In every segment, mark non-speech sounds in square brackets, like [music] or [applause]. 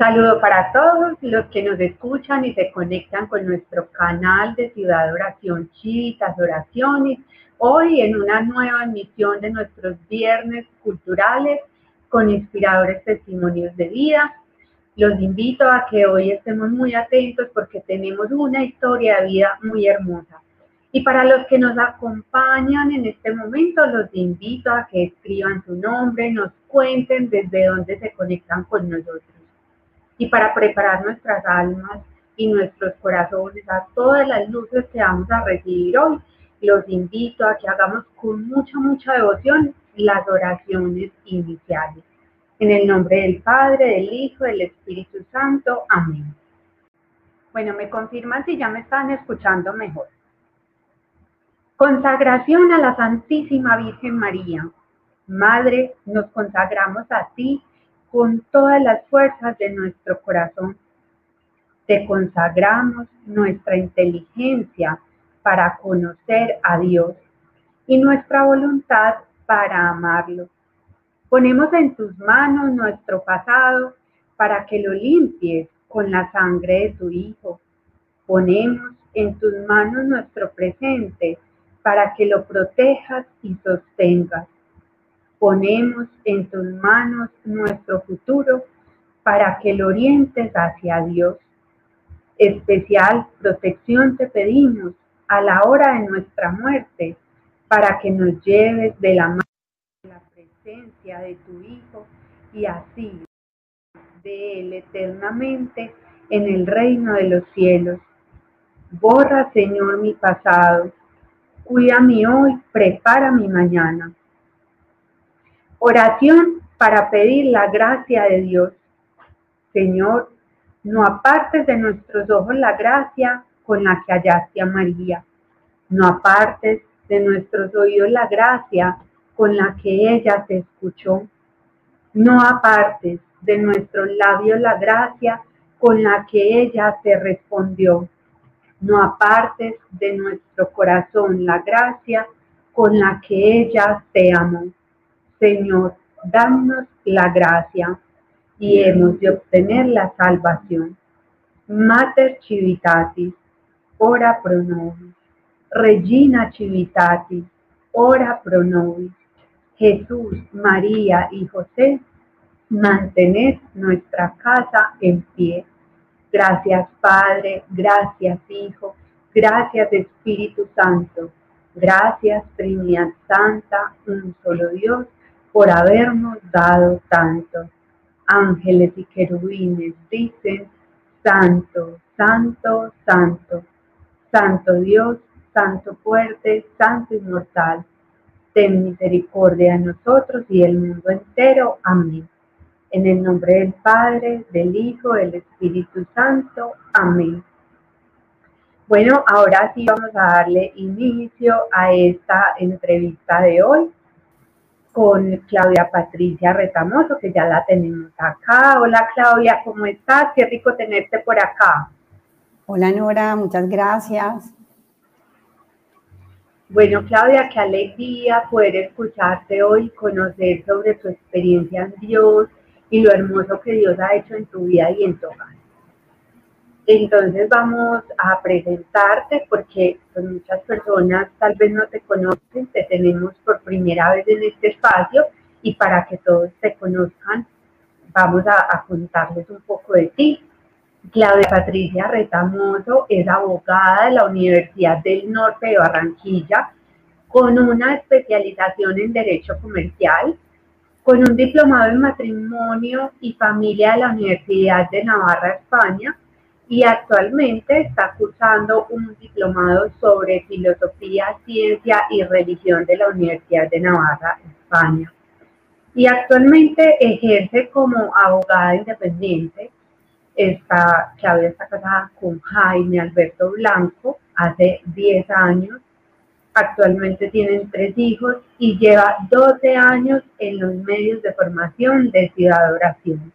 saludo para todos los que nos escuchan y se conectan con nuestro canal de Ciudad Oración Chitas Oraciones. Hoy en una nueva emisión de nuestros viernes culturales con inspiradores testimonios de vida. Los invito a que hoy estemos muy atentos porque tenemos una historia de vida muy hermosa. Y para los que nos acompañan en este momento, los invito a que escriban su nombre, nos cuenten desde dónde se conectan con nosotros y para preparar nuestras almas y nuestros corazones a todas las luces que vamos a recibir hoy, los invito a que hagamos con mucha, mucha devoción las oraciones iniciales. En el nombre del Padre, del Hijo, del Espíritu Santo. Amén. Bueno, me confirman si ya me están escuchando mejor. Consagración a la Santísima Virgen María. Madre, nos consagramos a ti con todas las fuerzas de nuestro corazón. Te consagramos nuestra inteligencia para conocer a Dios y nuestra voluntad para amarlo. Ponemos en tus manos nuestro pasado para que lo limpies con la sangre de tu Hijo. Ponemos en tus manos nuestro presente para que lo protejas y sostengas ponemos en tus manos nuestro futuro para que lo orientes hacia Dios. Especial protección te pedimos a la hora de nuestra muerte para que nos lleves de la mano la presencia de tu Hijo y así de Él eternamente en el reino de los cielos. Borra, Señor, mi pasado. Cuida mi hoy, prepara mi mañana. Oración para pedir la gracia de Dios. Señor, no apartes de nuestros ojos la gracia con la que hallaste a María. No apartes de nuestros oídos la gracia con la que ella te escuchó. No apartes de nuestros labios la gracia con la que ella te respondió. No apartes de nuestro corazón la gracia con la que ella te amó. Señor, danos la gracia y hemos de obtener la salvación. Mater Civitatis, ora pro nobis. Regina Civitatis, ora pro nobis. Jesús, María y José, mantened nuestra casa en pie. Gracias Padre, gracias Hijo, gracias Espíritu Santo, gracias Trinidad Santa, un solo Dios por habernos dado tanto. Ángeles y querubines dicen, Santo, Santo, Santo, Santo Dios, Santo fuerte, Santo inmortal, ten misericordia de nosotros y del mundo entero. Amén. En el nombre del Padre, del Hijo, del Espíritu Santo. Amén. Bueno, ahora sí vamos a darle inicio a esta entrevista de hoy con Claudia Patricia Retamoso, que ya la tenemos acá. Hola Claudia, ¿cómo estás? Qué rico tenerte por acá. Hola Nora, muchas gracias. Bueno, Claudia, qué alegría poder escucharte hoy, conocer sobre tu experiencia en Dios y lo hermoso que Dios ha hecho en tu vida y en tu hogar. Entonces vamos a presentarte porque pues, muchas personas tal vez no te conocen, te tenemos por primera vez en este espacio y para que todos te conozcan vamos a, contarles un poco de ti. Claudia Patricia Retamoso es abogada de la Universidad del Norte de Barranquilla con una especialización en Derecho Comercial, con un diplomado en Matrimonio y Familia de la Universidad de Navarra, España, y actualmente está cursando un diplomado sobre filosofía, ciencia y religión de la Universidad de Navarra, España. Y actualmente ejerce como abogada independiente. Está, Claudia está casada con Jaime Alberto Blanco hace 10 años. Actualmente tienen tres hijos y lleva 12 años en los medios de formación de Ciudad Oración.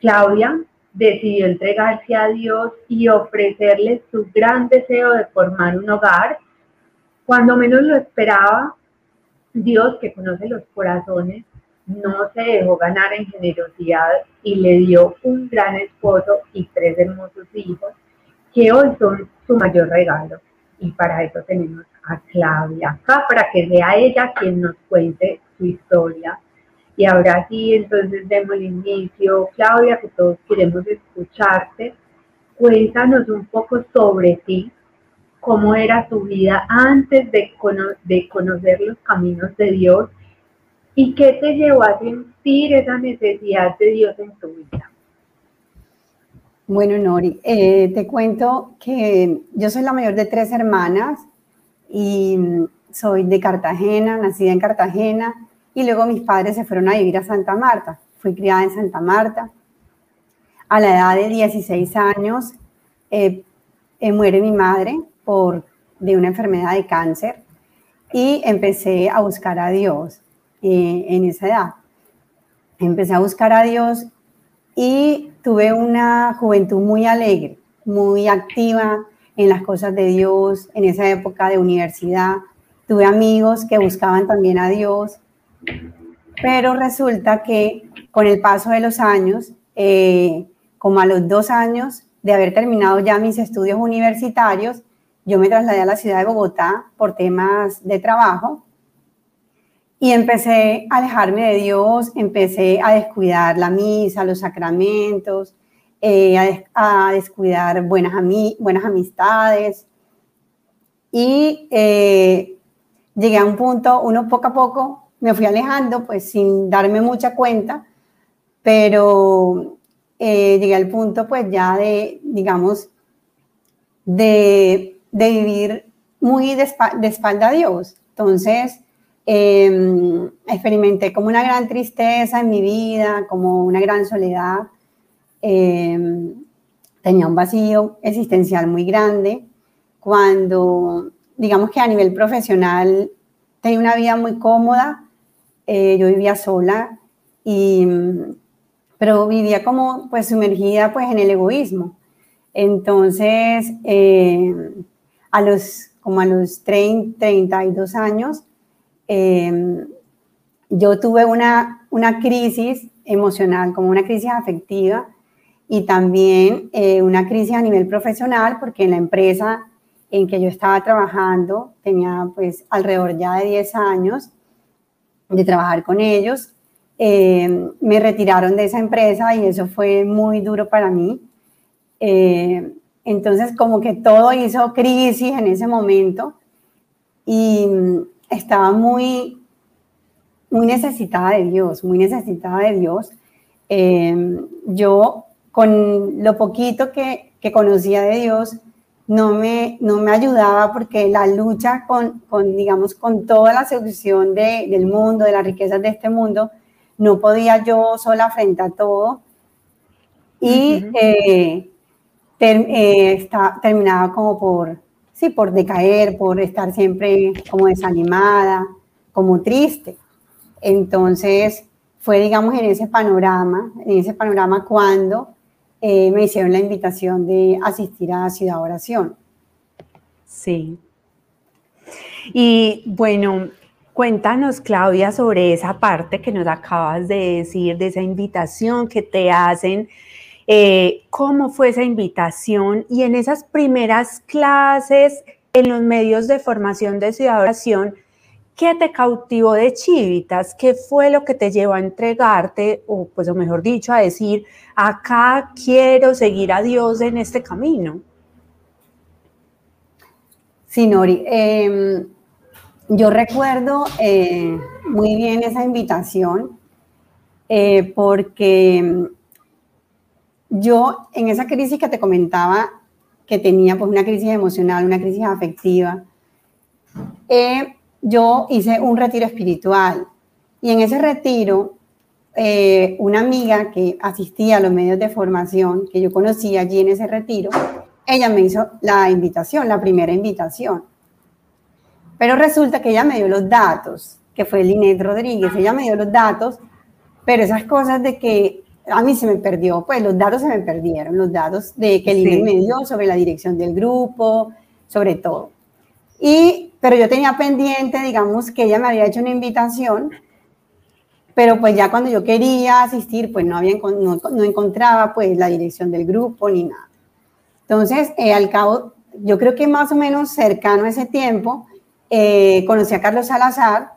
Claudia decidió entregarse a Dios y ofrecerle su gran deseo de formar un hogar. Cuando menos lo esperaba, Dios, que conoce los corazones, no se dejó ganar en generosidad y le dio un gran esposo y tres hermosos hijos que hoy son su mayor regalo. Y para eso tenemos a Claudia acá, para que sea ella quien nos cuente su historia. Y ahora sí, entonces demos el inicio. Claudia, que todos queremos escucharte. Cuéntanos un poco sobre ti, cómo era tu vida antes de, de conocer los caminos de Dios y qué te llevó a sentir esa necesidad de Dios en tu vida. Bueno, Nori, eh, te cuento que yo soy la mayor de tres hermanas y soy de Cartagena, nacida en Cartagena, y luego mis padres se fueron a vivir a Santa Marta. Fui criada en Santa Marta. A la edad de 16 años eh, eh, muere mi madre por, de una enfermedad de cáncer y empecé a buscar a Dios en esa edad. Empecé a buscar a Dios y tuve una juventud muy alegre, muy activa en las cosas de Dios, en esa época de universidad. Tuve amigos que buscaban también a Dios, pero resulta que con el paso de los años, eh, como a los dos años de haber terminado ya mis estudios universitarios, yo me trasladé a la ciudad de Bogotá por temas de trabajo y empecé a alejarme de Dios, empecé a descuidar la misa, los sacramentos, eh, a, descuidar buenas, buenas amistades. Y eh, llegué a un punto, uno poco a poco me fui alejando, pues sin darme mucha cuenta, pero eh, llegué al punto pues ya de, digamos, de, de vivir muy de, espalda a Dios. Entonces, Em, experimenté como una gran tristeza en mi vida, como una gran soledad. Em, tenía un vacío existencial muy grande. Cuando, digamos que a nivel profesional, tenía una vida muy cómoda. Eh, yo vivía sola, y, pero vivía como pues sumergida pues en el egoísmo. Entonces, em, a los, como a los 30, 32 años, Em, yo tuve una, una crisis emocional, como una crisis afectiva y también eh, una crisis a nivel profesional, porque en la empresa en que yo estaba trabajando, tenía pues alrededor ya de 10 años de trabajar con ellos, em, me retiraron de esa empresa y eso fue muy duro para mí. Em, entonces como que todo hizo crisis en ese momento y estaba muy, muy necesitada de Dios, muy necesitada de Dios. Em, yo, con lo poquito que, que, conocía de Dios, no me, no me ayudaba porque la lucha con, con digamos, con toda la seducción de, del mundo, de las riquezas de este mundo, no podía yo sola frente a todo. Y eh, eh, está, terminaba como por, sí, por decaer, por estar siempre como desanimada, como triste. Entonces, fue, digamos, en ese panorama, en ese panorama cuando eh, me hicieron la invitación de asistir a Ciudad Oración. Sí. Y bueno, cuéntanos, Claudia, sobre esa parte que nos acabas de decir, de esa invitación que te hacen eh, cómo fue esa invitación y en esas primeras clases, en los medios de formación de ciudadanación, ¿qué te cautivó de Chivitas? ¿Qué fue lo que te llevó a entregarte, o pues o mejor dicho, a decir, acá quiero seguir a Dios en este camino? Sí, Nori. Em, yo recuerdo eh, muy bien esa invitación eh, porque yo en esa crisis que te comentaba, que tenía pues una crisis emocional, una crisis afectiva, eh, yo hice un retiro espiritual y en ese retiro eh, una amiga que asistía a los medios de formación que yo conocí allí en ese retiro, ella me hizo la invitación, la primera invitación. Pero resulta que ella me dio los datos, que fue Linet Rodríguez, ella me dio los datos, pero esas cosas de que a mí se me perdió, pues los datos se me perdieron, los datos de que el sí. me dio sobre la dirección del grupo, sobre todo. Y, pero yo tenía pendiente, digamos, que ella me había hecho una invitación pero pues ya cuando yo quería asistir, pues no, había, no, encontraba pues la dirección del grupo ni nada. Entonces, eh, al cabo, yo creo que más o menos cercano a ese tiempo, eh, conocí a Carlos Salazar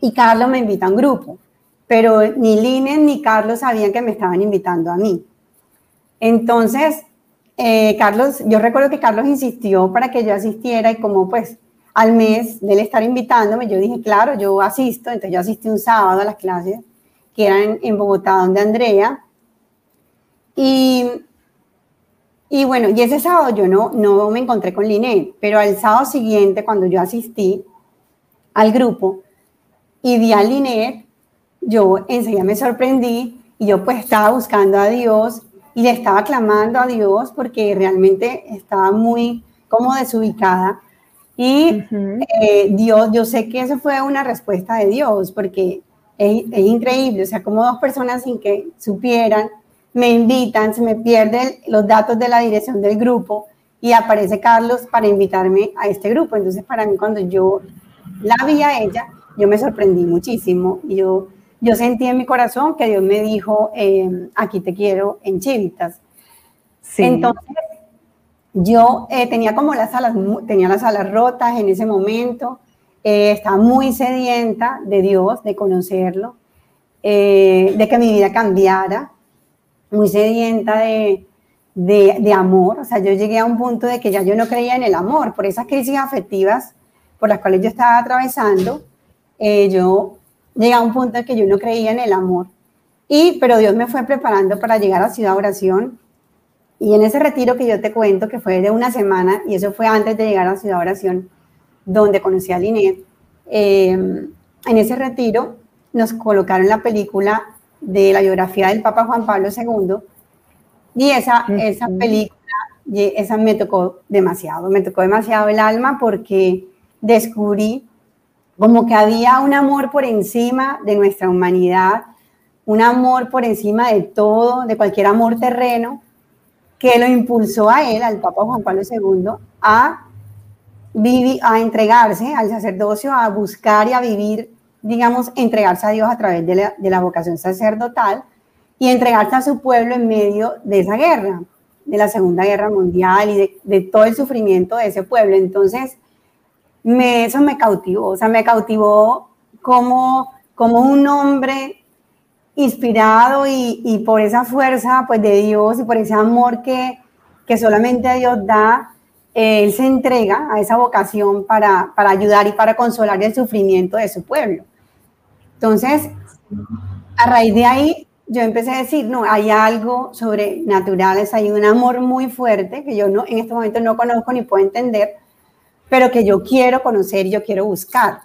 y Carlos me invita a un grupo, pero ni Linen ni Carlos sabían que me estaban invitando a mí. Entonces, eh, Carlos, yo recuerdo que Carlos insistió para que yo asistiera y como pues al mes de él estar invitándome, yo dije, claro, yo asisto, entonces yo asistí un sábado a las clases que eran en Bogotá, donde Andrea. Y, y bueno, y ese sábado yo no, no me encontré con Linet, pero al sábado siguiente, cuando yo asistí al grupo y vi a Linet, yo enseguida me sorprendí y yo pues estaba buscando a Dios y le estaba clamando a Dios porque realmente estaba muy como desubicada y eh, Dios, yo sé que eso fue una respuesta de Dios, porque es, increíble, o sea, como dos personas sin que supieran, me invitan, se me pierden los datos de la dirección del grupo y aparece Carlos para invitarme a este grupo. Entonces, para mí, cuando yo la vi a ella, yo me sorprendí muchísimo y yo, yo sentí en mi corazón que Dios me dijo, eh, aquí te quiero en Chivitas. Sí. Entonces, yo eh, tenía como las alas, tenía las alas rotas en ese momento, eh, estaba muy sedienta de Dios, de conocerlo, eh, de que mi vida cambiara, muy sedienta de, de, amor. O sea, yo llegué a un punto de que ya yo no creía en el amor, por esas crisis afectivas por las cuales yo estaba atravesando, yo llegué a un punto de que yo no creía en el amor. Y, pero Dios me fue preparando para llegar a Ciudad Oración y en ese retiro que yo te cuento, que fue de una semana, y eso fue antes de llegar a Ciudad Oración, donde conocí a Linet, em, en ese retiro nos colocaron la película de la biografía del Papa Juan Pablo II, y esa, esa película, esa me tocó demasiado, me tocó demasiado el alma porque descubrí como que había un amor por encima de nuestra humanidad, un amor por encima de todo, de cualquier amor terreno, que lo impulsó a él, al Papa Juan Pablo II, a, vivir, a entregarse al sacerdocio, a buscar y a vivir, digamos, entregarse a Dios a través de la, vocación sacerdotal y entregarse a su pueblo en medio de esa guerra, de la Segunda Guerra Mundial y de, de todo el sufrimiento de ese pueblo. Entonces, me, eso me cautivó, o sea, me cautivó como, como un hombre inspirado y, por esa fuerza pues de Dios y por ese amor que, que solamente Dios da, Él se entrega a esa vocación para, para ayudar y para consolar el sufrimiento de su pueblo. Entonces, a raíz de ahí, yo empecé a decir, no, hay algo sobrenatural, hay un amor muy fuerte que yo no, en este momento no conozco ni puedo entender, pero que yo quiero conocer yo quiero buscar.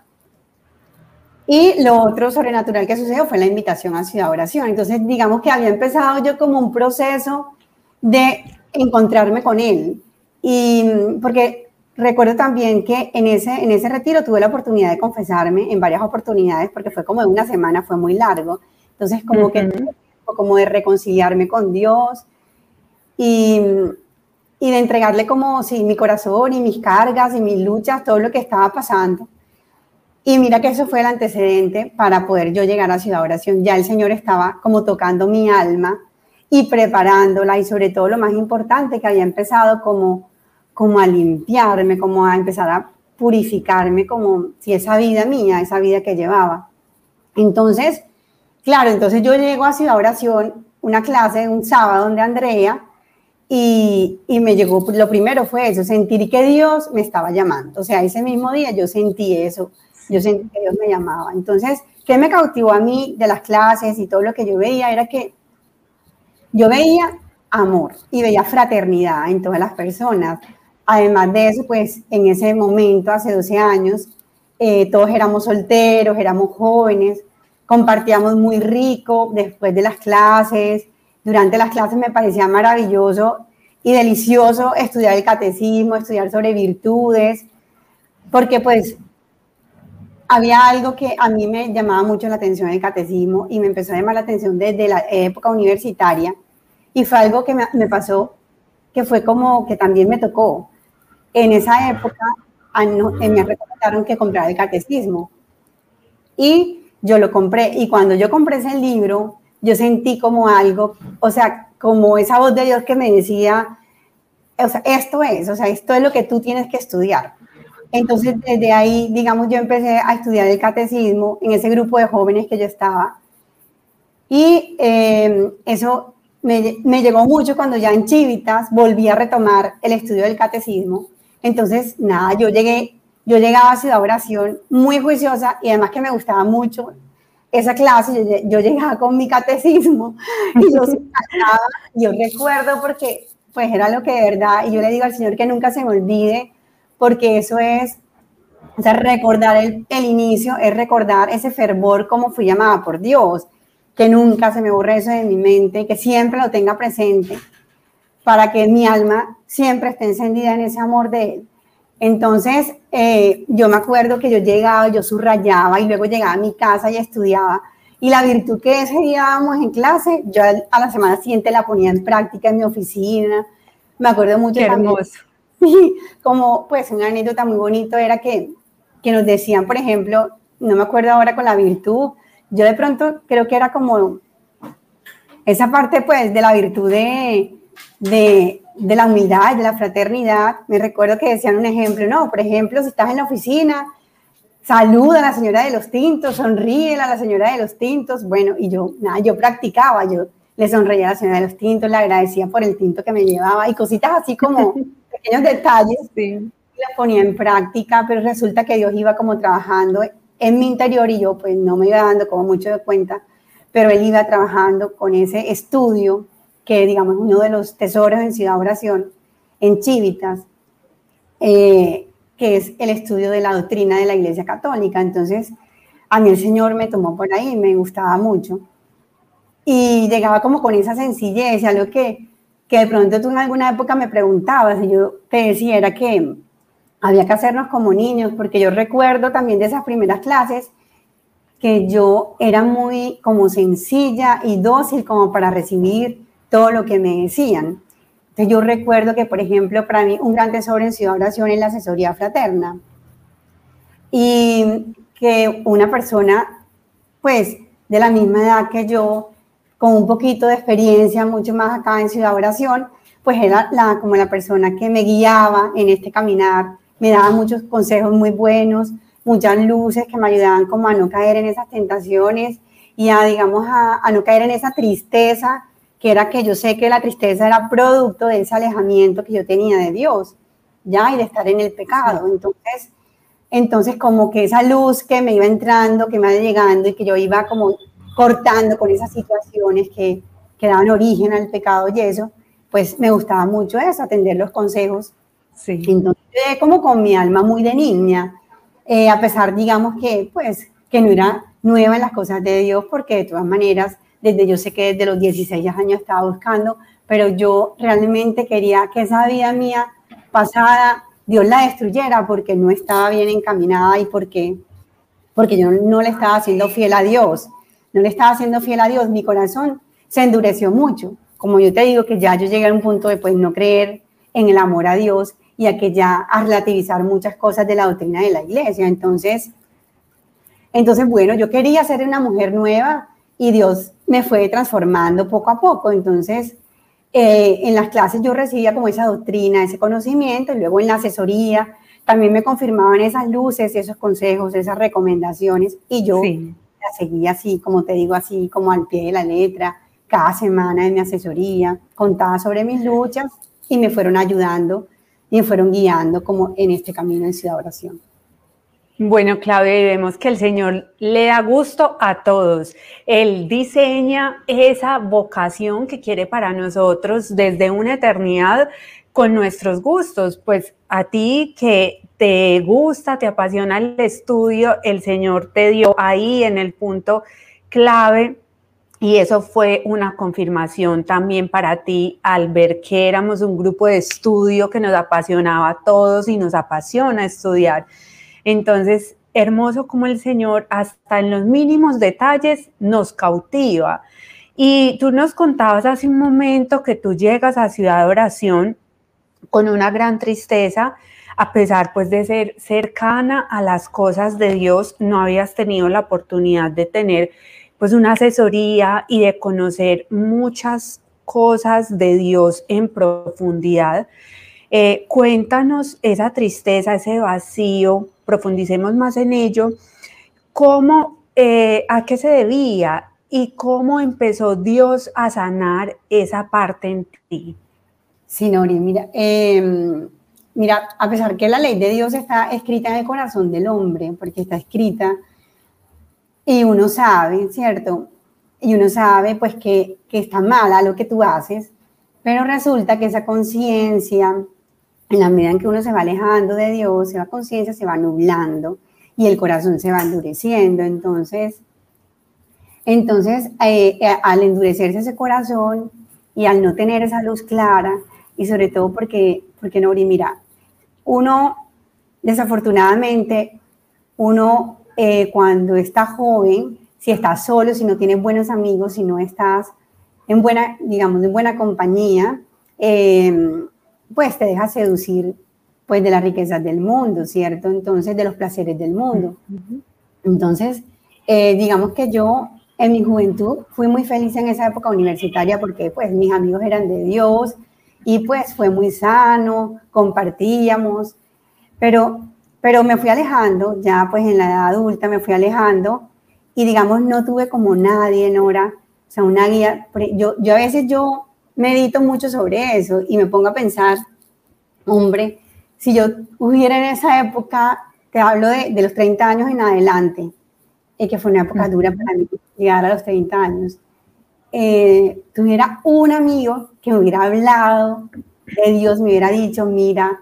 Y lo otro sobrenatural que sucedió fue la invitación a Ciudad Oración. Entonces, digamos que había empezado yo como un proceso de encontrarme con él. Y porque recuerdo también que en ese, en ese retiro tuve la oportunidad de confesarme en varias oportunidades, porque fue como de una semana, fue muy largo. Entonces, como que, como de reconciliarme con Dios y, y de entregarle como, sí, mi corazón y mis cargas y mis luchas, todo lo que estaba pasando. Y mira que eso fue el antecedente para poder yo llegar a Ciudad Oración. Ya el Señor estaba como tocando mi alma y preparándola y sobre todo lo más importante que había empezado como, como a limpiarme, como a empezar a purificarme como si esa vida mía, esa vida que llevaba. Entonces, claro, entonces yo llego a Ciudad Oración, una clase, un sábado donde Andrea, y, y, me llegó, lo primero fue eso, sentir que Dios me estaba llamando. O sea, ese mismo día yo sentí eso yo sentí que Dios me llamaba. Entonces, ¿qué me cautivó a mí de las clases y todo lo que yo veía? Era que yo veía amor y veía fraternidad en todas las personas. Además de eso, pues en ese momento, hace 12 años, eh, todos éramos solteros, éramos jóvenes, compartíamos muy rico después de las clases. Durante las clases me parecía maravilloso y delicioso estudiar el catecismo, estudiar sobre virtudes, porque pues había algo que a mí me llamaba mucho la atención el catecismo y me empezó a llamar la atención desde la época universitaria y fue algo que me, pasó que fue como que también me tocó. En esa época eh, me recomendaron que comprara el catecismo y yo lo compré. Y cuando yo compré ese libro, yo sentí como algo, o sea, como esa voz de Dios que me decía, o sea, esto es, o sea, esto es lo que tú tienes que estudiar. Entonces, desde ahí, digamos, yo empecé a estudiar el catecismo en ese grupo de jóvenes que yo estaba. Y eh, eso me, me, llegó mucho cuando ya en Chivitas volví a retomar el estudio del catecismo. Entonces, nada, yo llegué, yo llegaba a Ciudad Oración muy juiciosa y además que me gustaba mucho esa clase, yo, llegaba con mi catecismo [laughs] y yo, yo recuerdo porque pues era lo que de verdad, y yo le digo al Señor que nunca se me olvide, porque eso es, o sea, recordar el, el inicio, es recordar ese fervor como fui llamada por Dios, que nunca se me borre eso de mi mente, que siempre lo tenga presente, para que mi alma siempre esté encendida en ese amor de Él. Entonces, eh, yo me acuerdo que yo llegaba, yo subrayaba y luego llegaba a mi casa y estudiaba. Y la virtud que ese día dábamos en clase, yo a la semana siguiente la ponía en práctica en mi oficina. Me acuerdo mucho. Qué hermoso. [laughs] como, pues, una anécdota muy bonito era que, que nos decían, por ejemplo, no me acuerdo ahora con la virtud, yo de pronto creo que era como esa parte, pues, de la virtud de, de, de la humildad, de la fraternidad. Me recuerdo que decían un ejemplo, no, por ejemplo, si estás en la oficina, saluda a la señora de los tintos, sonríe a la señora de los tintos. Bueno, y yo, nada, yo practicaba, yo le sonreía a la señora de los tintos, le agradecía por el tinto que me llevaba y cositas así como [laughs] pequeños detalles. Sí. Las ponía en práctica, pero resulta que Dios iba como trabajando en mi interior y yo pues no me iba dando como mucho de cuenta, pero Él iba trabajando con ese estudio que digamos uno de los tesoros en Ciudad Oración, en Chivitas, eh, que es el estudio de la doctrina de la Iglesia Católica. Entonces, a mí el Señor me tomó por ahí, me gustaba mucho. Y llegaba como con esa sencillez, algo que, que de pronto tú en alguna época me preguntabas y yo te decía, era que había que hacernos como niños, porque yo recuerdo también de esas primeras clases que yo era muy como sencilla y dócil como para recibir todo lo que me decían. Entonces yo recuerdo que, por ejemplo, para mí un gran tesoro en Ciudad Oración es la asesoría fraterna. Y que una persona, pues, de la misma edad que yo, con un poquito de experiencia, mucho más acá en Ciudad Oración, pues era la, como la persona que me guiaba en este caminar, me daba muchos consejos muy buenos, muchas luces que me ayudaban como a no caer en esas tentaciones y a, digamos, a, a no caer en esa tristeza que era que yo sé que la tristeza era producto de ese alejamiento que yo tenía de Dios, ya, y de estar en el pecado. Entonces, entonces como que esa luz que me iba entrando, que me iba llegando y que yo iba como cortando con esas situaciones que, que daban origen al pecado y eso, pues me gustaba mucho eso, atender los consejos. Sí. Entonces, como con mi alma muy de niña, eh, a pesar, digamos, que pues que no era nueva en las cosas de Dios, porque de todas maneras desde yo sé que desde los 16 años estaba buscando, pero yo realmente quería que esa vida mía pasada Dios la destruyera porque no estaba bien encaminada y porque, porque yo no le estaba haciendo fiel a Dios, no le estaba haciendo fiel a Dios, mi corazón se endureció mucho. Como yo te digo que ya yo llegué a un punto de pues no creer en el amor a Dios y a que ya a relativizar muchas cosas de la doctrina de la iglesia. Entonces, entonces bueno, yo quería ser una mujer nueva y Dios me fue transformando poco a poco. Entonces, eh, en las clases yo recibía como esa doctrina, ese conocimiento, y luego en la asesoría también me confirmaban esas luces, esos consejos, esas recomendaciones, y yo la así, como te digo, así como al pie de la letra, cada semana en mi asesoría, contaba sobre mis luchas y me fueron ayudando y me fueron guiando como en este camino en Ciudad Oración. Bueno, Claudia, vemos que el Señor le da gusto a todos. Él diseña esa vocación que quiere para nosotros desde una eternidad con nuestros gustos. Pues a ti que te gusta, te apasiona el estudio, el Señor te dio ahí en el punto clave y eso fue una confirmación también para ti al ver que éramos un grupo de estudio que nos apasionaba a todos y nos apasiona estudiar. Entonces, hermoso como el Señor hasta en los mínimos detalles nos cautiva. Y tú nos contabas hace un momento que tú llegas a Ciudad de Oración con una gran tristeza a pesar pues de ser cercana a las cosas de Dios, no habías tenido la oportunidad de tener pues una asesoría y de conocer muchas cosas de Dios en profundidad. Eh, cuéntanos esa tristeza, ese vacío, profundicemos más en ello, cómo, eh, a qué se debía y cómo empezó Dios a sanar esa parte en ti. Sí, Nori, mira, em, mira, a pesar que la ley de Dios está escrita en el corazón del hombre, porque está escrita, y uno sabe, ¿cierto? Y uno sabe pues que, que está mala lo que tú haces, pero resulta que esa conciencia, en la medida en que uno se va alejando de Dios, esa conciencia se va nublando y el corazón se va endureciendo. Entonces, entonces eh, eh, al endurecerse ese corazón y al no tener esa luz clara, y sobre todo porque, porque Nori, mira, uno, desafortunadamente, uno eh, cuando está joven, si estás solo, si no tienes buenos amigos, si no estás en buena, digamos, en buena compañía, em, pues te deja seducir pues de las riquezas del mundo, ¿cierto? Entonces, de los placeres del mundo. Entonces, eh, digamos que yo en mi juventud fui muy feliz en esa época universitaria porque pues mis amigos eran de Dios y pues fue muy sano, compartíamos, pero pero me fui alejando, ya pues en la edad adulta me fui alejando y digamos no tuve como nadie, Nora, o sea, una guía. Yo, yo a veces yo medito mucho sobre eso y me pongo a pensar, hombre, si yo hubiera en esa época, te hablo de, de los 30 años en adelante, y que fue una época dura para mí llegar a los 30 años, eh, tuviera un amigo que me hubiera hablado de Dios, me hubiera dicho, mira,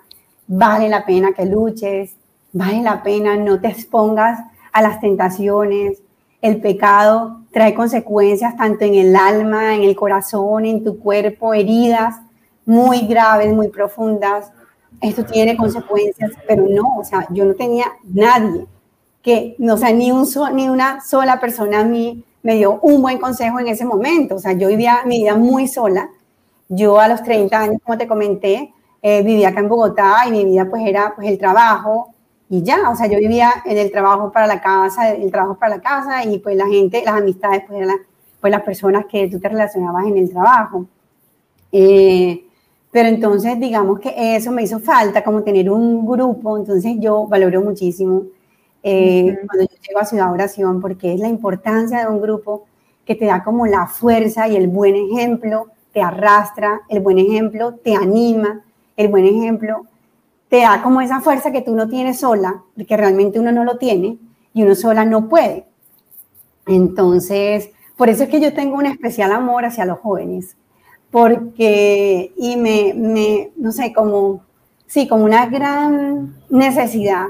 vale la pena que luches, vale la pena, no te expongas a las tentaciones. El pecado trae consecuencias tanto en el alma, en el corazón, en tu cuerpo, heridas muy graves, muy profundas. Esto tiene consecuencias, pero no, o sea, yo no tenía nadie que, no, o sea, ni, un ni una sola persona a mí me dio un buen consejo en ese momento. O sea, yo vivía mi vida muy sola. Yo a los 30 años, como te comenté, eh, vivía acá en Bogotá y mi vida pues era pues el trabajo, y ya, o sea, yo vivía en el trabajo para la casa, el trabajo para la casa y pues la gente, las amistades, pues eran pues, las personas que tú te relacionabas en el trabajo. Eh, pero entonces, digamos que eso me hizo falta, como tener un grupo, entonces yo valoro muchísimo eh, cuando yo llego a Ciudad Oración, porque es la importancia de un grupo que te da como la fuerza y el buen ejemplo, te arrastra, el buen ejemplo te anima, el buen ejemplo te da como esa fuerza que tú no tienes sola, que realmente uno no lo tiene y uno sola no puede. Entonces, por eso es que yo tengo un especial amor hacia los jóvenes, porque, y me, me no sé, como, sí, como una gran necesidad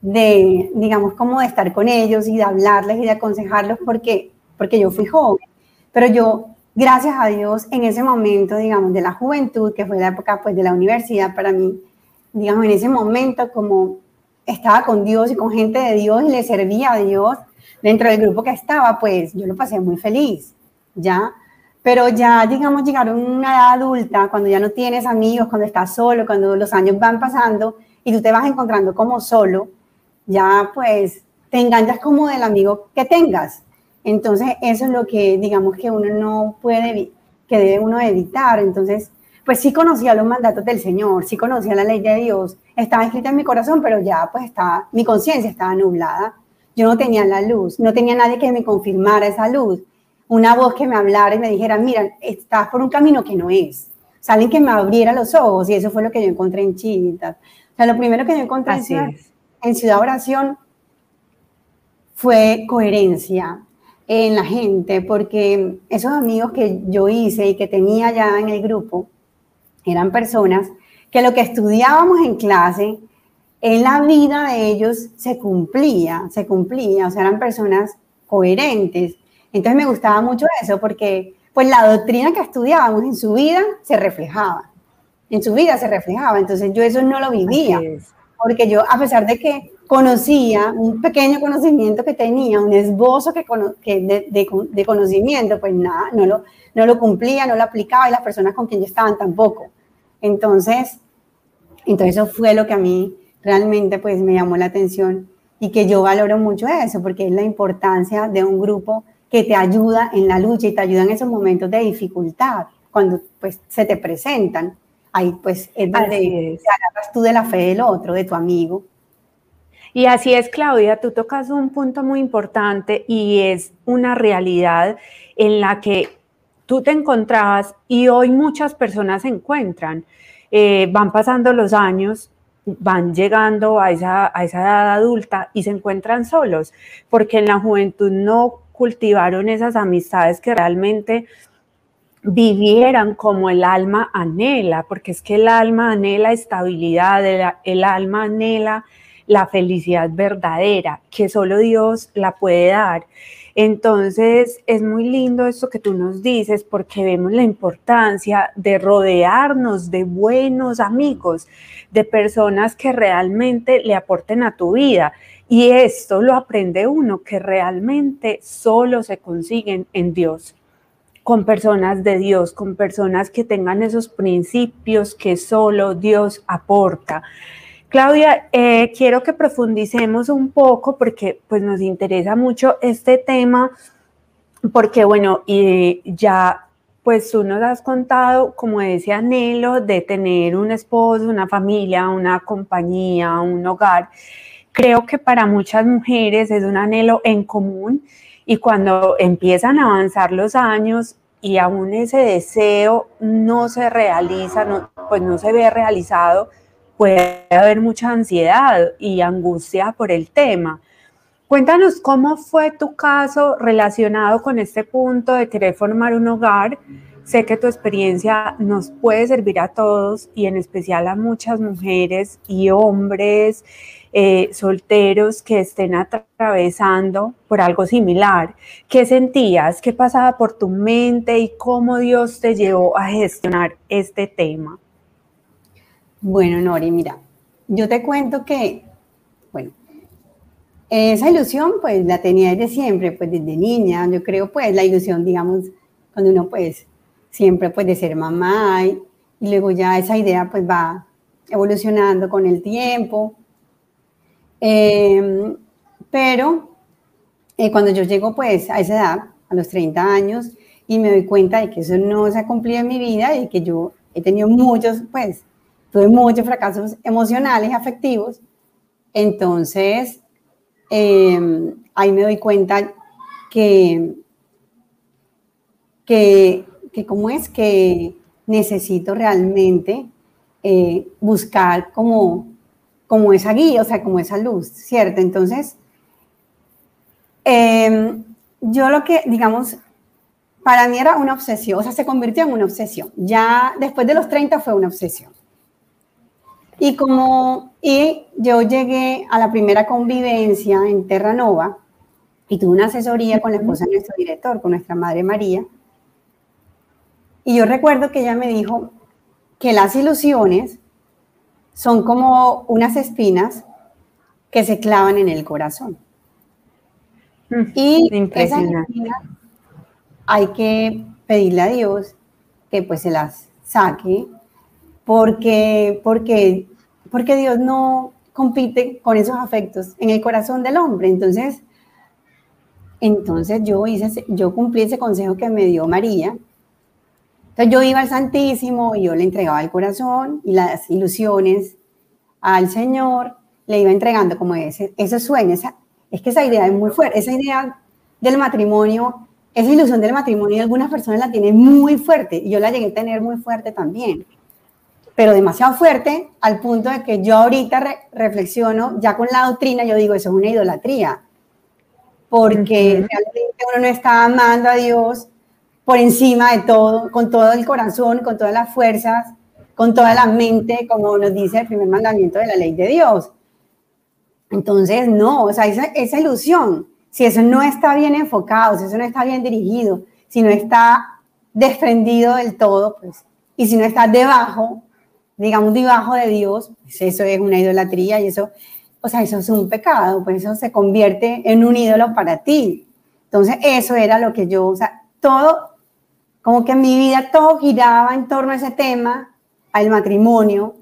de, digamos, como de estar con ellos y de hablarles y de aconsejarlos, porque, porque yo fui joven, pero yo, gracias a Dios, en ese momento, digamos, de la juventud, que fue la época, pues, de la universidad para mí, digamos, en ese momento, como estaba con Dios y con gente de Dios y le servía a Dios dentro del grupo que estaba, pues yo lo pasé muy feliz, ¿ya? Pero ya, digamos, llegaron a una edad adulta, cuando ya no tienes amigos, cuando estás solo, cuando los años van pasando y tú te vas encontrando como solo, ya pues te enganchas como del amigo que tengas. Entonces, eso es lo que, digamos, que uno no puede, que debe uno evitar. Entonces, pues sí conocía los mandatos del Señor, sí conocía la ley de Dios, estaba escrita en mi corazón, pero ya pues estaba, mi conciencia estaba nublada. Yo no tenía la luz, no tenía nadie que me confirmara esa luz, una voz que me hablara y me dijera, mira, estás por un camino que no es. O sea, alguien que me abriera los ojos y eso fue lo que yo encontré en Chivitas. O sea, lo primero que yo encontré en ciudad, en ciudad Oración fue coherencia en la gente, porque esos amigos que yo hice y que tenía ya en el grupo, eran personas que lo que estudiábamos en clase, en la vida de ellos se cumplía, se cumplía, o sea, eran personas coherentes. Entonces me gustaba mucho eso porque pues la doctrina que estudiábamos en su vida se reflejaba, en su vida se reflejaba, entonces yo eso no lo vivía, porque yo a pesar de que conocía un pequeño conocimiento que tenía, un esbozo que, de, de, conocimiento, pues nada, no lo, no lo cumplía, no lo aplicaba y las personas con quien yo estaban tampoco. Entonces, Entonces eso fue lo que a mí realmente pues me llamó la atención y que yo valoro mucho eso, porque es la importancia de un grupo que te ayuda en la lucha y te ayuda en esos momentos de dificultad, cuando pues se te presentan. Ahí pues es donde te agarras tú de la fe del otro, de tu amigo. Y así es, Claudia, tú tocas un punto muy importante y es una realidad en la que tú te encontrabas y hoy muchas personas se encuentran. Eh, van pasando los años, van llegando a esa, a esa edad adulta y se encuentran solos, porque en la juventud no cultivaron esas amistades que realmente vivieran como el alma anhela, porque es que el alma anhela estabilidad, el, alma anhela la felicidad verdadera, que solo Dios la puede dar. Entonces, es muy lindo esto que tú nos dices porque vemos la importancia de rodearnos de buenos amigos, de personas que realmente le aporten a tu vida. Y esto lo aprende uno, que realmente solo se consiguen en Dios, con personas de Dios, con personas que tengan esos principios que solo Dios aporta. Claudia, eh, quiero que profundicemos un poco porque pues nos interesa mucho este tema, porque bueno, ya pues tú nos has contado como ese anhelo de tener un esposo, una familia, una compañía, un hogar creo que para muchas mujeres es un anhelo en común y cuando empiezan a avanzar los años y aún ese deseo no se realiza, pues no se ve realizado, puede haber mucha ansiedad y angustia por el tema. Cuéntanos cómo fue tu caso relacionado con este punto de querer formar un hogar. Sé que tu experiencia nos puede servir a todos y en especial a muchas mujeres y hombres eh, solteros que estén atravesando por algo similar. ¿Qué sentías? ¿Qué pasaba por tu mente y cómo Dios te llevó a gestionar este tema? Bueno, Nori, mira, yo te cuento que, bueno, esa ilusión pues la tenía desde siempre, pues desde niña, yo creo pues la ilusión, digamos, cuando uno pues siempre puede ser mamá y, y luego ya esa idea pues va evolucionando con el tiempo. Em, pero eh, cuando yo llego pues a esa edad, a los 30 años, y me doy cuenta de que eso no se ha cumplido en mi vida y que yo he tenido muchos, pues, tuve muchos fracasos emocionales, afectivos, entonces em, ahí me doy cuenta que, que, que cómo es que necesito realmente eh, buscar como como esa guía, o sea, como esa luz, ¿cierto? Entonces, em, yo lo que, digamos, para mí era una obsesión, o sea, se convirtió en una obsesión. Ya después de los 30 fue una obsesión. Y como, y yo llegué a la primera convivencia en Terranova y tuve una asesoría con la esposa de nuestro director, con nuestra madre María. Y yo recuerdo que ella me dijo que las ilusiones son como unas espinas que se clavan en el corazón. Mm, y esas espinas hay que pedirle a Dios que pues se las saque, porque, porque, porque Dios no compite con esos afectos en el corazón del hombre. Entonces, entonces yo, hice, yo cumplí ese consejo que me dio María entonces yo iba al Santísimo y yo le entregaba el corazón y las ilusiones al Señor, le iba entregando como ese, ese sueño, es que esa idea es muy fuerte, esa idea del matrimonio, esa ilusión del matrimonio, algunas personas la tienen muy fuerte y yo la llegué a tener muy fuerte también, pero demasiado fuerte al punto de que yo ahorita reflexiono, ya con la doctrina, yo digo, eso es una idolatría, porque realmente uno no está amando a Dios por encima de todo, con todo el corazón, con todas las fuerzas, con toda la mente, como nos dice el primer mandamiento de la ley de Dios. Entonces, no, o sea, esa, ilusión, si eso no está bien enfocado, si eso no está bien dirigido, si no está desprendido del todo, pues, y si no está debajo, digamos, debajo de Dios, pues eso es una idolatría y eso, o sea, eso es un pecado, pues eso se convierte en un ídolo para ti. Entonces, eso era lo que yo, o sea, todo como que en mi vida todo giraba en torno a ese tema, al matrimonio.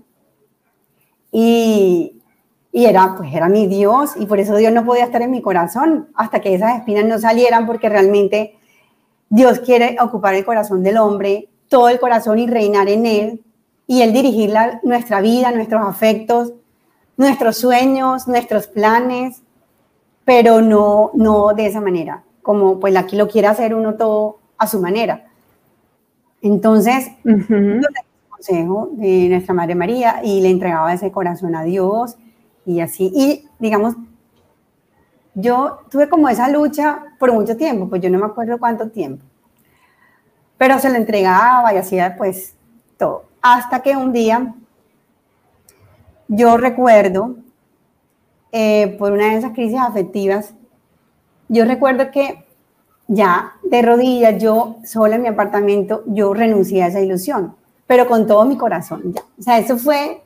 y, y era, pues era mi Dios y por eso Dios no podía estar en mi corazón hasta que esas espinas no salieran porque realmente Dios quiere ocupar el corazón del hombre, todo el corazón y reinar en él y él dirigir nuestra vida, nuestros afectos, nuestros sueños, nuestros planes, pero no, no de esa manera, como pues aquí lo quiere hacer uno todo a su manera. Entonces, yo le consejo de nuestra Madre María y le entregaba ese corazón a Dios y así. Y digamos, yo tuve como esa lucha por mucho tiempo, pues yo no me acuerdo cuánto tiempo, pero se lo entregaba y hacía pues todo. Hasta que un día yo recuerdo, eh, por una de esas crisis afectivas, yo recuerdo que ya de rodillas, yo sola en mi apartamento, yo renuncié a esa ilusión, pero con todo mi corazón. Ya. O sea, eso fue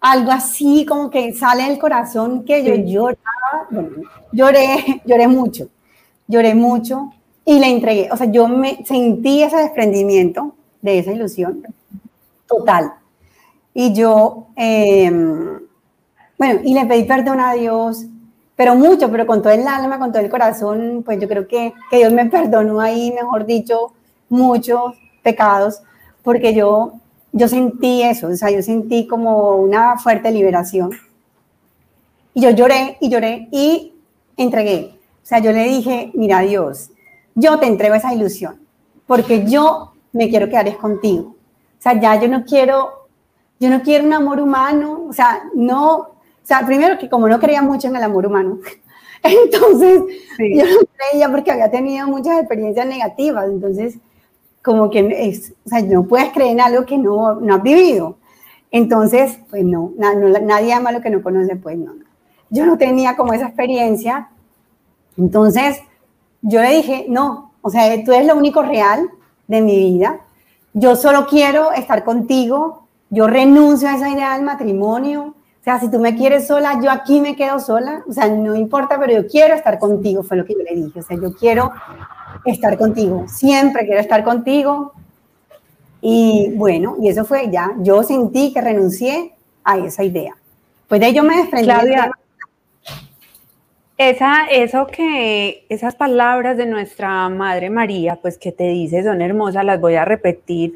algo así como que sale del corazón que yo lloraba, bueno, lloré, [laughs] lloré mucho, lloré mucho y le entregué, o sea, yo me sentí ese desprendimiento de esa ilusión total. Y yo, em, bueno, y le pedí perdón a Dios, pero mucho, pero con todo el alma, con todo el corazón, pues yo creo que, que Dios me perdonó ahí, mejor dicho, muchos pecados, porque yo, yo sentí eso, o sea, yo sentí como una fuerte liberación. Y yo lloré y lloré y entregué. O sea, yo le dije, mira Dios, yo te entrego esa ilusión, porque yo me quiero quedar es contigo. O sea, ya yo no quiero, yo no quiero un amor humano, o sea, no, o sea, primero que como no creía mucho en el amor humano, [laughs] entonces yo no creía porque había tenido muchas experiencias negativas, entonces como que es, o sea, no puedes creer en algo que no, no has vivido. Entonces, pues no, nadie ama lo que no conoce, pues no, Yo no tenía como esa experiencia. Entonces, yo le dije, no, o sea, tú eres lo único real de mi vida. Yo solo quiero estar contigo. Yo renuncio a esa idea del matrimonio. O sea, si tú me quieres sola, yo aquí me quedo sola. O sea, no importa, pero yo quiero estar contigo, fue lo que yo le dije. O sea, yo quiero estar contigo. Siempre quiero estar contigo. Y bueno, y eso fue ya. Yo sentí que renuncié a esa idea. Pues de ello me desprendí. Claudia, esa, eso que, esas palabras de nuestra Madre María, pues que te dice son hermosas, las voy a repetir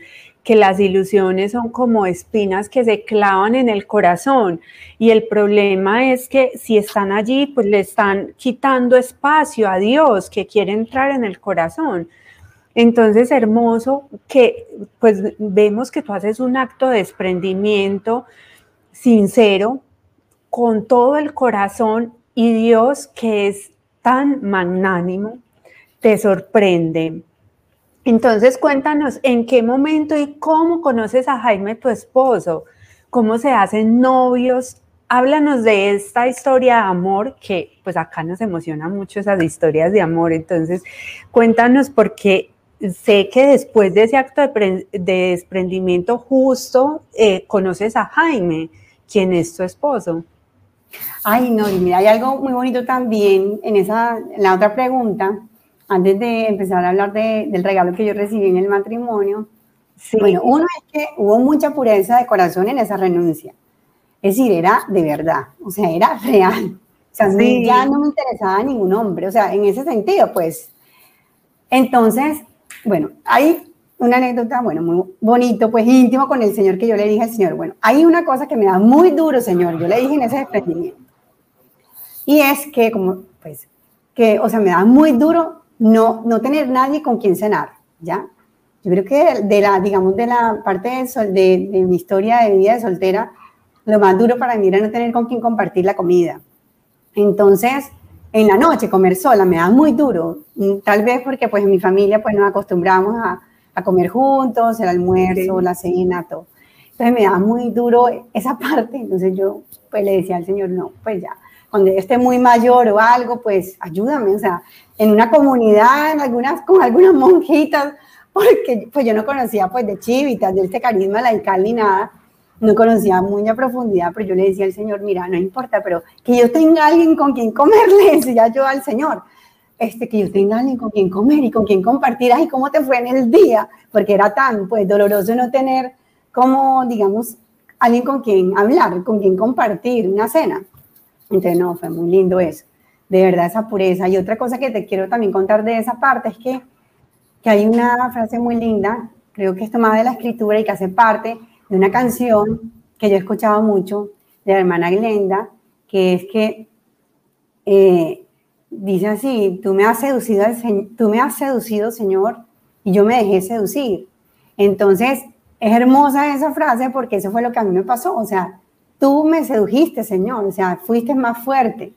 que las ilusiones son como espinas que se clavan en el corazón y el problema es que si están allí, pues le están quitando espacio a Dios que quiere entrar en el corazón. Entonces, hermoso que pues vemos que tú haces un acto de desprendimiento sincero con todo el corazón y Dios que es tan magnánimo te sorprende entonces cuéntanos en qué momento y cómo conoces a Jaime, tu esposo, cómo se hacen novios. Háblanos de esta historia de amor, que pues acá nos emociona mucho esas historias de amor. Entonces cuéntanos porque sé que después de ese acto de, desprendimiento justo eh, conoces a Jaime, quien es tu esposo. Ay, no, y mira, hay algo muy bonito también en esa, en la otra pregunta, antes de empezar a hablar del regalo que yo recibí en el matrimonio, bueno, uno es que hubo mucha pureza de corazón en esa renuncia. Es decir, era de verdad, o sea, era real. O sea, ya no me interesaba ningún hombre, o sea, en ese sentido, pues. Entonces, bueno, hay una anécdota, bueno, muy bonito, pues íntimo con el Señor que yo le dije al Señor, bueno, hay una cosa que me da muy duro, Señor, yo le dije en ese desprendimiento. Y es que, como, pues, que, o sea, me da muy duro no, no tener nadie con quien cenar, ¿ya? Yo creo que de la, digamos, de la parte de, de, de mi historia de vida de soltera, lo más duro para mí era no tener con quien compartir la comida. Entonces, en la noche comer sola me da muy duro, mm, tal vez porque pues en mi familia pues nos acostumbramos a, a comer juntos, el almuerzo, la cena, todo. Entonces me da muy duro esa [laughs] parte, entonces yo pues le decía al Señor, no, pues ya, cuando esté muy mayor o algo, pues ayúdame, o sea, en una comunidad, en algunas, con algunas monjitas, porque pues yo no conocía pues de chivitas, de este carisma laical ni nada, no conocía muy a profundidad, pero yo le decía al Señor, mira, no importa, pero que yo tenga alguien con quien comer, le [laughs] decía yo al Señor, este, que yo tenga alguien con quien comer y con quien compartir, ay, ¿cómo te fue en el día? Porque era tan, pues, doloroso no tener como, digamos, alguien con quien hablar, con quien compartir una cena. Entonces, no, fue muy lindo eso, de verdad esa pureza. Y otra cosa que te quiero también contar de esa parte es que, que hay una frase muy linda, creo que es tomada de la escritura y que hace parte de una canción que yo he escuchado mucho de la hermana Glenda, que es que eh, dice así, tú me has seducido, tú me has seducido, Señor, y yo me dejé seducir. Entonces, es hermosa esa frase porque eso fue lo que a mí me pasó, o sea, tú me sedujiste, Señor, o sea, fuiste más fuerte.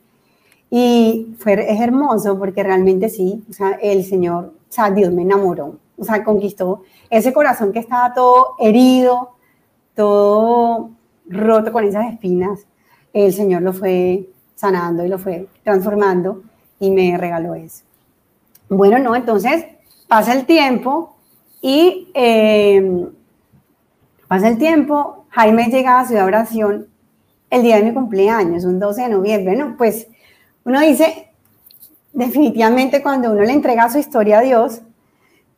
Y fue, es hermoso porque realmente sí, o sea, el Señor, o sea, Dios me enamoró, o sea, conquistó ese corazón que estaba todo herido, todo roto con esas espinas, el Señor lo fue sanando y lo fue transformando y me regaló eso. Bueno, no, entonces pasa el tiempo y em, pasa el tiempo, Jaime llega a Ciudad Oración el día de mi cumpleaños, un 12 de noviembre, ¿no? Pues uno dice, definitivamente cuando uno le entrega su historia a Dios,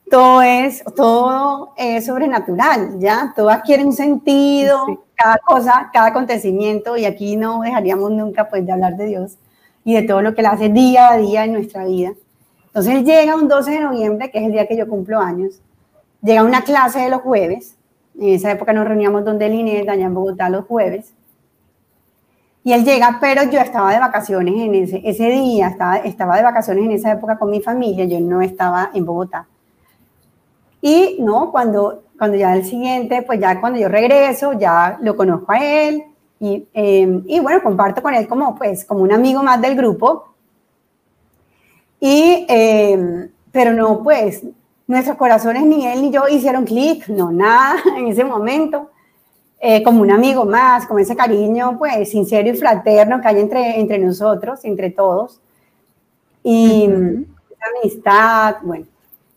todo es, todo es sobrenatural, ¿ya? Todo adquiere un sentido, cada cosa, cada acontecimiento, y aquí no dejaríamos nunca pues de hablar de Dios y de todo lo que Él hace día a día en nuestra vida. Entonces Él llega un 12 de noviembre, que es el día que yo cumplo años, llega a una clase de los jueves, en esa época nos reuníamos donde Linet, allá en Bogotá, los jueves, y él llega, pero yo estaba de vacaciones en ese, ese día, estaba, estaba de vacaciones en esa época con mi familia, yo no estaba en Bogotá. Y no, cuando, cuando ya el siguiente, pues ya cuando yo regreso, ya lo conozco a él y, em, y bueno, comparto con él como, pues, como un amigo más del grupo. Y, em, pero no, pues, nuestros corazones, ni él ni yo hicieron clic, no, nada [laughs] en ese momento. Eh, como un amigo más, con ese cariño, pues, sincero y fraterno que hay entre, entre nosotros, entre todos. Y amistad, bueno.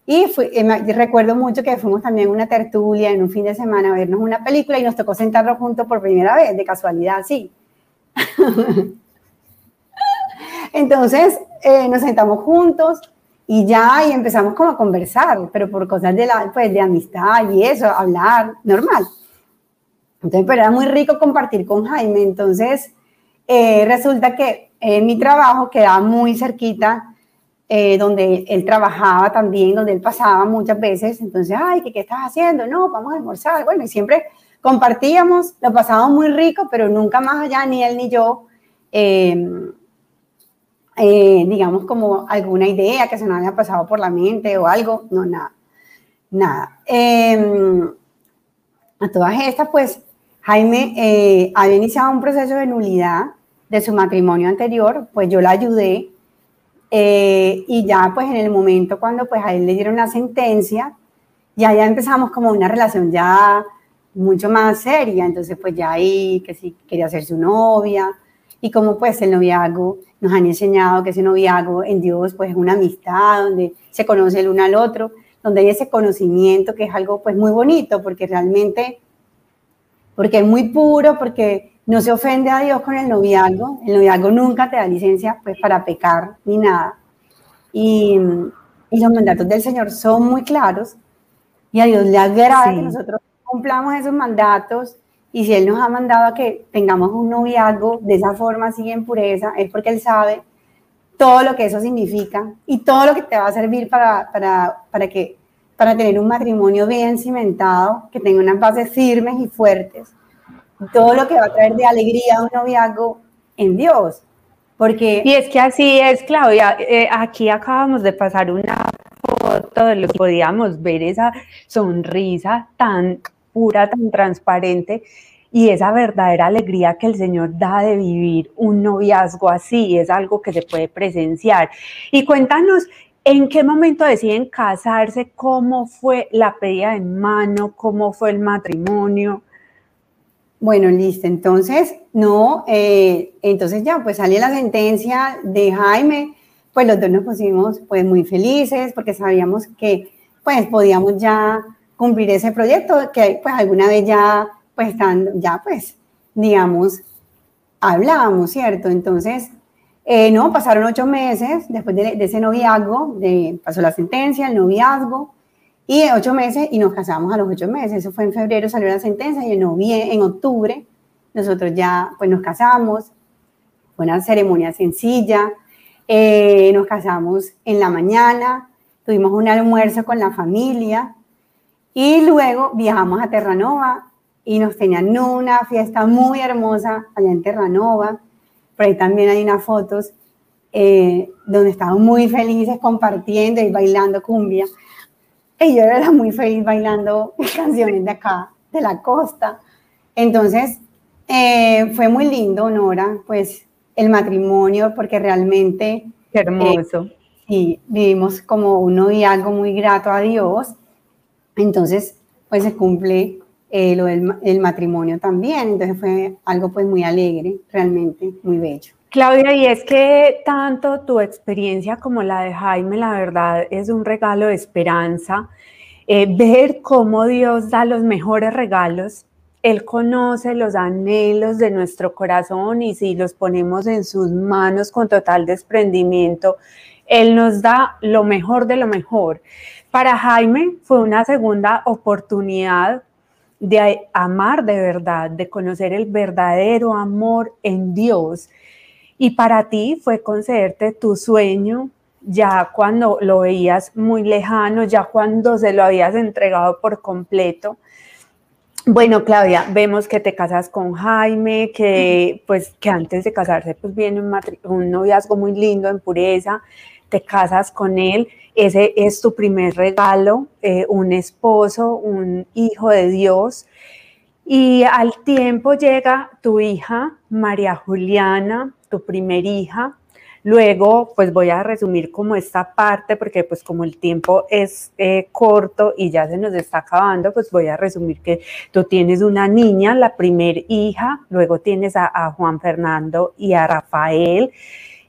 Y fui, eh, recuerdo mucho que fuimos también a una tertulia en un fin de semana a vernos una película y nos tocó sentarnos juntos por primera vez, de casualidad, sí. [laughs] Entonces, eh, nos sentamos juntos y ya y empezamos como a conversar, pero por cosas de, la, pues, de amistad y eso, hablar, normal. Entonces, pero era muy rico compartir con Jaime. Entonces, eh, resulta que mi trabajo quedaba muy cerquita eh, donde él trabajaba también, donde él pasaba muchas veces. Entonces, ay, ¿qué, ¿qué, estás haciendo? No, vamos a almorzar. Bueno, y siempre compartíamos, lo pasábamos muy rico, pero nunca más allá, ni él ni yo, em, eh, digamos, como alguna idea que se nos había pasado por la mente o algo. No, nada, nada. Em, a todas estas, pues, Jaime eh, había iniciado un proceso de nulidad de su matrimonio anterior, pues yo la ayudé eh, y ya pues en el momento cuando pues a él le dieron la sentencia, ya ya empezamos como una relación ya mucho más seria, entonces pues ya ahí que si quería ser su novia y como pues el noviazgo nos han enseñado que ese noviazgo en Dios pues es una amistad donde se conoce el uno al otro, donde hay ese conocimiento que es algo pues muy bonito porque realmente porque es muy puro, porque no se ofende a Dios con el noviazgo. El noviazgo nunca te da licencia pues, para pecar ni nada. Y, y los mandatos del Señor son muy claros y a Dios le agrada que nosotros cumplamos esos mandatos. Y si Él nos ha mandado a que tengamos un noviazgo de esa forma, así en pureza, es porque Él sabe todo lo que eso significa y todo lo que te va a servir para, para, para que para tener un matrimonio bien cimentado, que tenga unas bases firmes y fuertes. Todo lo que va a traer de alegría a un noviazgo en Dios. Porque... Y es que así es, Claudia. Eh, aquí acabamos de pasar una foto de lo que podíamos ver, esa sonrisa tan pura, tan transparente y esa verdadera alegría que el Señor da de vivir un noviazgo así, es algo que se puede presenciar. Y cuéntanos ¿En qué momento deciden casarse? ¿Cómo fue la pedida en mano? ¿Cómo fue el matrimonio? Bueno, listo. Entonces, no, eh, entonces ya, pues sale la sentencia de Jaime, pues los dos nos pusimos pues muy felices porque sabíamos que pues podíamos ya cumplir ese proyecto que pues alguna vez ya pues ya pues digamos, hablábamos, ¿cierto? Entonces, eh, no, pasaron ocho meses después de, ese noviazgo, pasó la sentencia, el noviazgo, Y ocho meses y nos casamos a los ocho meses. Eso fue en febrero, salió la sentencia y en, en octubre nosotros ya pues nos casamos. Fue una ceremonia sencilla. Eh, nos casamos en la mañana, tuvimos un almuerzo con la familia y luego viajamos a Terranova y nos tenían una fiesta muy hermosa allá en Terranova. Por ahí también hay unas fotos eh, donde estaban muy felices compartiendo y bailando cumbia. Y yo era muy feliz bailando [laughs] canciones de acá, de la costa. Entonces, eh, fue muy lindo, Nora, pues el matrimonio, porque realmente... Qué hermoso. y vivimos como un noviazgo muy grato a Dios. Entonces, pues se cumple eh, lo del el matrimonio también. Entonces fue algo pues muy alegre, realmente muy bello. Claudia, y es que tanto tu experiencia como la de Jaime, la verdad, es un regalo de esperanza. Eh, ver cómo Dios da los mejores regalos. Él conoce los anhelos de nuestro corazón y si los ponemos en sus manos con total desprendimiento, Él nos da lo mejor de lo mejor. Para Jaime fue una segunda oportunidad de amar de verdad, de conocer el verdadero amor en Dios. Y para ti fue concederte tu sueño ya cuando lo veías muy lejano, ya cuando se lo habías entregado por completo. Bueno, Claudia, vemos que te casas con Jaime, que pues que antes de casarse pues viene un, un noviazgo muy lindo en pureza, te casas con él, ese es tu primer regalo, eh, un esposo, un hijo de Dios. Y al tiempo llega tu hija, María Juliana, tu primer hija. Luego, pues voy a resumir como esta parte, porque pues como el tiempo es eh, corto y ya se nos está acabando, pues voy a resumir que tú tienes una niña, la primer hija, luego tienes a, a Juan Fernando y a Rafael.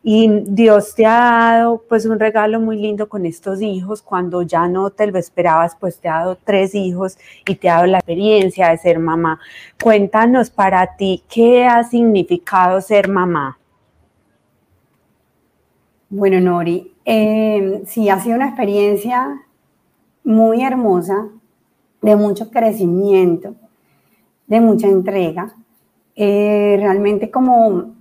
Y Dios te ha dado pues un regalo muy lindo con estos hijos, cuando ya no te lo esperabas, pues te ha dado tres hijos y te ha dado la experiencia de ser mamá. Cuéntanos para ti, ¿qué ha significado ser mamá? Bueno, Nori, eh, sí, ha sido una experiencia muy hermosa, de mucho crecimiento, de mucha entrega. Eh, realmente como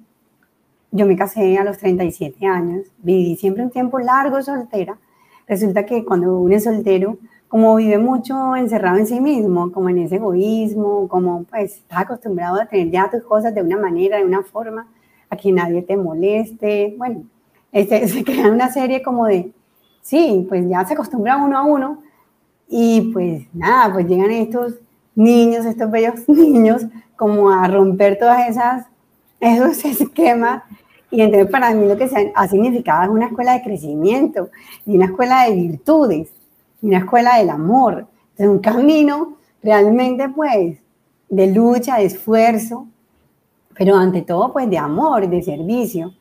yo me casé a los 37 años, viví siempre un tiempo largo soltera. Resulta que cuando uno es soltero, como vive mucho encerrado en sí mismo, como en ese egoísmo, como pues estás acostumbrado a tener ya tus cosas de una manera, de una forma, a que nadie te moleste, bueno, este, [laughs] se crea una serie como de, sí, pues ya se acostumbra uno a uno y pues nada, pues llegan estos niños, estos bellos [laughs] niños, como a romper todas esas, esos [laughs] esquemas. Y entonces para mí lo que se ha significado es una escuela de crecimiento y una escuela de virtudes y una escuela del amor. Entonces un camino realmente pues de lucha, de esfuerzo, pero ante todo pues de amor, de servicio.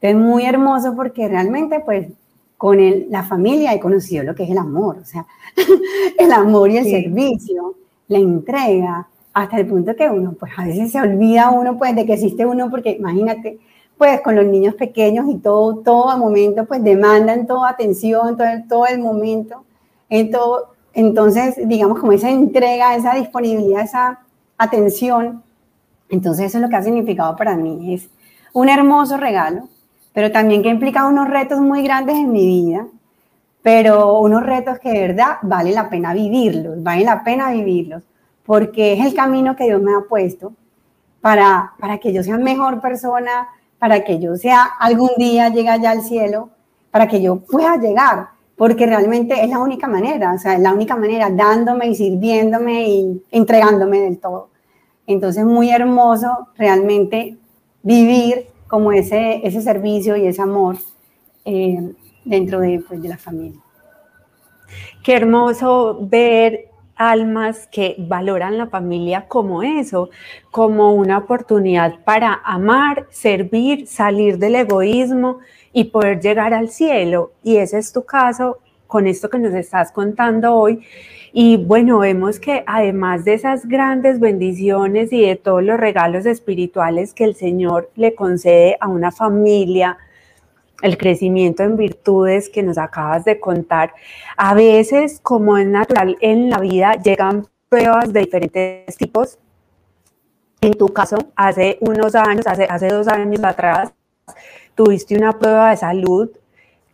Es muy hermoso porque realmente, pues, con la familia he conocido lo que es el amor, o sea, [laughs] el amor y el servicio, la entrega, hasta el punto que uno, pues, a veces se olvida uno, pues, de que existe uno, porque imagínate, pues, con los niños pequeños y todo, todo el momento, pues, demandan toda atención, todo, todo el momento, entonces, digamos, como esa entrega, esa disponibilidad, esa atención, entonces eso es lo que ha significado para mí, es un hermoso regalo, pero también que implica unos retos muy grandes en mi vida, pero unos retos que de verdad vale la pena vivirlos, vale la pena vivirlos, porque es el camino que Dios me ha puesto para, para que yo sea mejor persona, para que yo sea algún día llegue allá al cielo, para que yo pueda llegar, porque realmente es la única manera, o sea, es la única manera dándome y sirviéndome y entregándome del todo. Entonces, muy hermoso realmente vivir como ese, ese servicio y ese amor eh, dentro de, pues, de la familia. Qué hermoso ver almas que valoran la familia como eso, como una oportunidad para amar, servir, salir del egoísmo y poder llegar al cielo. Y ese es tu caso con esto que nos estás contando hoy. Y bueno, vemos que además de esas grandes bendiciones y de todos los regalos espirituales que el Señor le concede a una familia, el crecimiento en virtudes que nos acabas de contar. A veces, como es natural en la vida, llegan pruebas de diferentes tipos. En tu caso, hace unos años, hace, hace dos años atrás, tuviste una prueba de salud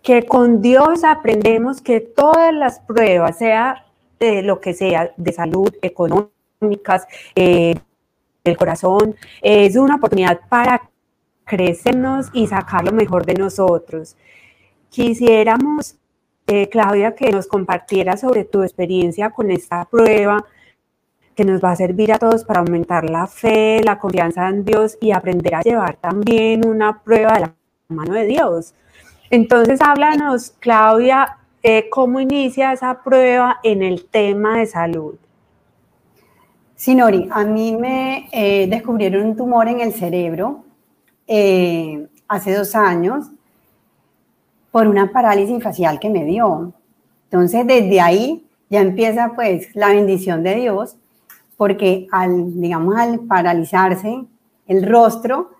que con Dios aprendemos que todas las pruebas, sea de lo que sea, de salud, económicas, eh, del corazón, es una oportunidad para crecernos y sacar lo mejor de nosotros. Quisiéramos, eh, Claudia, que nos compartiera sobre tu experiencia con esta prueba que nos va a servir a todos para aumentar la fe, la confianza en Dios y aprender a llevar también una prueba de la mano de Dios. Entonces, háblanos, Claudia, eh, cómo inicia esa prueba en el tema de salud. Sí, a mí me eh, descubrieron un tumor en el cerebro eh, hace dos años por una parálisis facial que me dio. Entonces, desde ahí ya empieza pues la bendición de Dios, porque al, digamos, al paralizarse el rostro,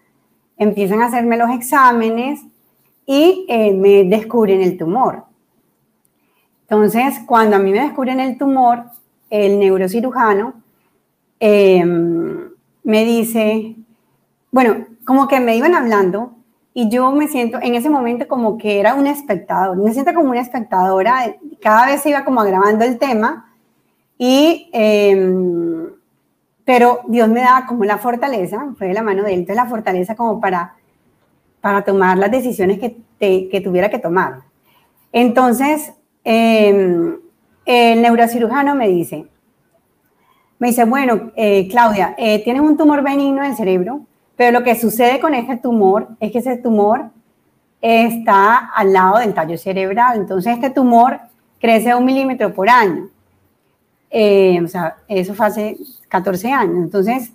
empiezan a hacerme los exámenes y eh, me descubren el tumor. Entonces, cuando a mí me descubren el tumor, el neurocirujano em, me dice, bueno, como que me iban hablando y yo me siento en ese momento como que era un espectador, me siento como una espectadora, cada vez se iba como agravando el tema y, em, pero Dios me daba como la fortaleza, fue de la mano de él, entonces la fortaleza como para, para tomar las decisiones que, que tuviera que tomar. Entonces, em, el neurocirujano me dice, me dice, bueno, eh, Claudia, eh, tienes un tumor benigno en el cerebro, pero lo que sucede con este tumor es que ese tumor está al lado del tallo cerebral. Entonces, este tumor crece un milímetro por año. Eh, o sea, eso fue hace 14 años. Entonces,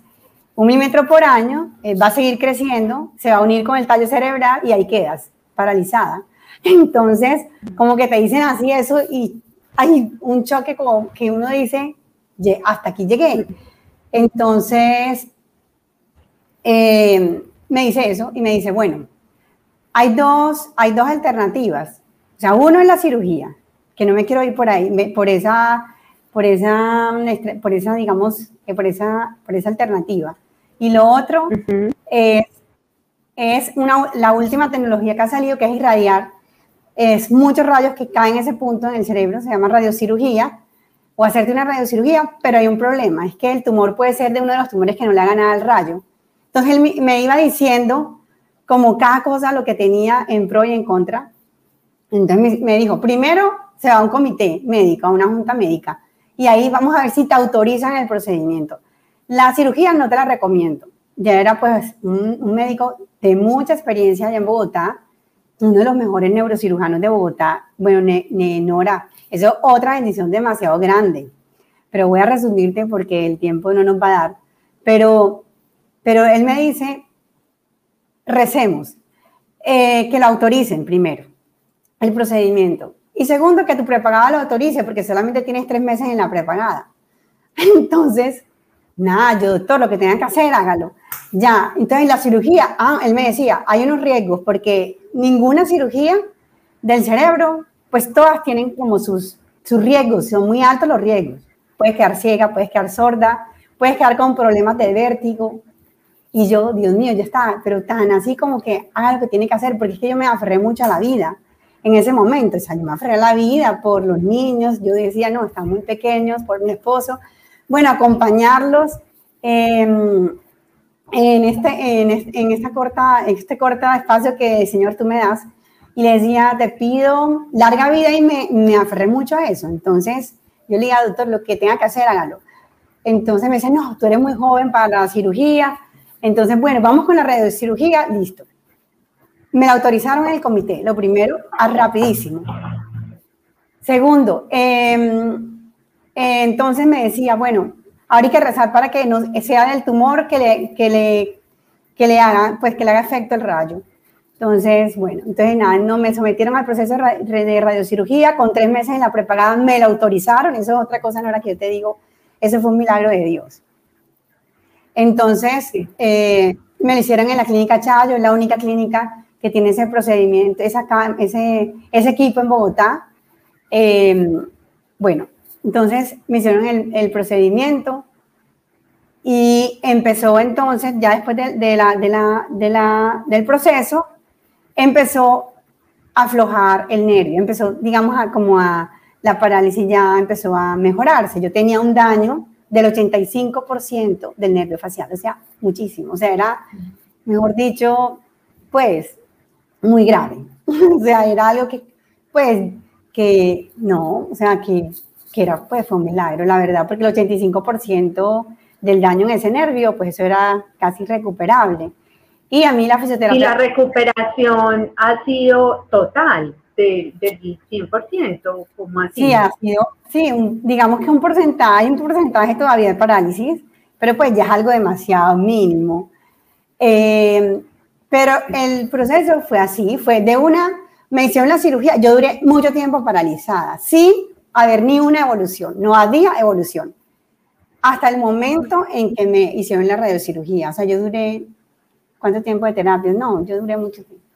un milímetro por año eh, va a seguir creciendo, se va a unir con el tallo cerebral y ahí quedas paralizada. [laughs] Entonces, como que te dicen así eso y hay un choque como que uno dice, hasta aquí llegué. Entonces, eh, me dice eso y me dice, bueno, hay dos, hay dos alternativas. O sea, uno es la cirugía, que no me quiero ir por ahí, por esa, por esa, por esa digamos, por esa, por esa alternativa. Y lo otro es, es una, la última tecnología que ha salido, que es irradiar. Es muchos rayos que caen en ese punto en el cerebro, se llama radiocirugía, o hacerte una radiocirugía, pero hay un problema, es que el tumor puede ser de uno de los tumores que no le haga nada al rayo. Entonces él me iba diciendo como cada cosa lo que tenía en pro y en contra. Entonces me dijo, primero se va a un comité médico, a una junta médica, y ahí vamos a ver si te autorizan el procedimiento. La cirugía no te la recomiendo. Ya era pues un, médico de mucha experiencia allá en Bogotá, uno de los mejores neurocirujanos de Bogotá. Bueno, Nora, eso es otra bendición demasiado grande. Pero voy a resumirte porque el tiempo no nos va a dar. Pero pero él me dice, recemos, eh, que lo autoricen primero, el procedimiento. Y segundo, que tu prepagada lo autorice, porque solamente tienes tres meses en la prepagada. [laughs] Entonces, nada, yo doctor, lo que tengan que hacer, hágalo. Ya, entonces la cirugía, ah, él me decía, hay unos riesgos, porque ninguna cirugía del cerebro, pues todas tienen como sus, sus riesgos, son muy altos los riesgos. Puedes quedar ciega, puedes quedar sorda, puedes quedar con problemas de vértigo, y yo, Dios mío, ya está, pero tan así como que haga lo que tiene que hacer, porque es que yo me aferré mucho a la vida en ese momento. O sea, yo me aferré a la vida por los niños. Yo decía, no, están muy pequeños, por mi esposo. Bueno, acompañarlos en, este, en, en, esta corta, este corta espacio que, Señor, tú me das. Y le decía, te pido larga vida y me, me aferré mucho a eso. Entonces, yo le dije, doctor, lo que tenga que hacer, hágalo. Entonces me dice, no, tú eres muy joven para la cirugía, entonces, bueno, vamos con la radiocirugía, listo. Me la autorizaron en el comité, lo primero, a rapidísimo. Segundo, em, entonces me decía, bueno, ahora hay que rezar para que no sea del tumor que le, que le, que le haga, pues que le haga efecto el rayo. Entonces, bueno, entonces nada, no me sometieron al proceso de radiocirugía, con tres meses en la prepagada me la autorizaron, eso es otra cosa, era que yo te digo, eso fue un milagro de Dios. Entonces, eh, me lo hicieron en la clínica Chayo, es la única clínica que tiene ese procedimiento, esa, ese, ese equipo en Bogotá. Em, bueno, entonces me hicieron el, el, procedimiento y empezó entonces, ya después de, de, la, de, la, de la, del proceso, empezó a aflojar el nervio, empezó, digamos, a, como a la parálisis ya empezó a mejorarse. Yo tenía un daño del 85% del nervio facial, o sea, muchísimo, o sea, era, mejor dicho, pues, muy grave. [laughs] o sea, era algo que, pues, que no, o sea, que, que era, pues, fue un milagro, la verdad, porque el 85% del daño en ese nervio, pues eso era casi recuperable. Y a mí la fisioterapia... Y la recuperación ha sido total del, del 100%, como así. Sí, ha sido, sí, digamos que un porcentaje, un porcentaje todavía de parálisis, pero pues ya es algo demasiado mínimo. Eh, pero el proceso fue así, fue de una, me hicieron la cirugía, yo duré mucho tiempo paralizada, sin haber ni una evolución, no había evolución. Hasta el momento en que me hicieron la radiocirugía, o sea, yo duré, ¿cuánto tiempo de terapia? No, yo duré mucho tiempo,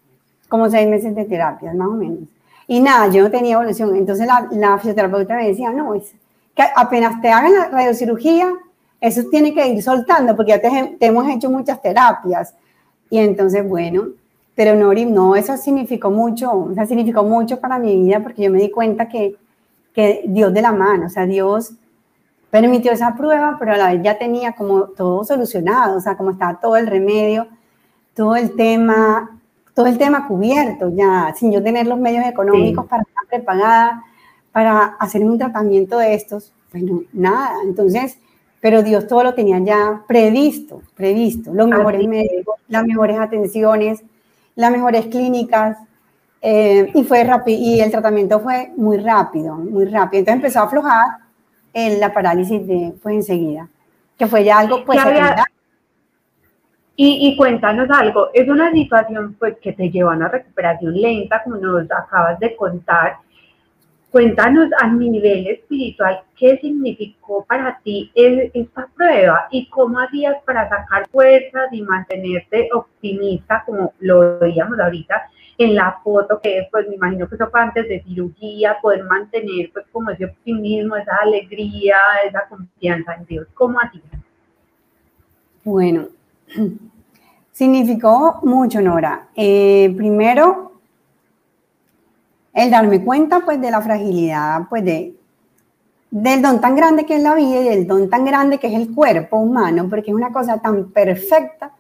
como seis meses de terapia, más o menos. Y nada, yo no tenía evolución. Entonces la, la fisioterapeuta me decía, no, es que apenas te hagan la radiocirugía, eso tiene que ir soltando, porque ya te, hemos hecho muchas terapias y entonces, bueno, pero no, no, eso significó mucho, o sea, significó mucho para mi vida porque yo me di cuenta que, que Dios de la mano, o sea, Dios permitió esa prueba, pero a la vez ya tenía como todo solucionado, o sea, como estaba todo el remedio, todo el tema, todo el tema cubierto ya, sin yo tener los medios económicos para estar preparada para hacer un tratamiento de estos, bueno, nada, entonces pero Dios todo lo tenía ya previsto, previsto, los mejores médicos, las mejores atenciones, las mejores clínicas, eh, y fue rápido, y el tratamiento fue muy rápido, muy rápido. Entonces empezó a aflojar en la parálisis de, pues enseguida, que fue ya algo, pues, y, cuéntanos algo, es una situación pues que te lleva a una recuperación lenta, como nos acabas de contar, Cuéntanos a nivel espiritual qué significó para ti esta prueba y cómo hacías para sacar fuerzas y mantenerte optimista, como lo veíamos ahorita en la foto, que pues me imagino que eso fue antes de cirugía, poder mantener pues como ese optimismo, esa alegría, esa confianza en Dios. ¿Cómo hacías? Bueno, [clears throat] significó mucho, Nora. Eh, primero, el darme cuenta pues de la fragilidad pues de del don tan grande que es la vida y del don tan grande que es el cuerpo humano, porque es una cosa tan perfecta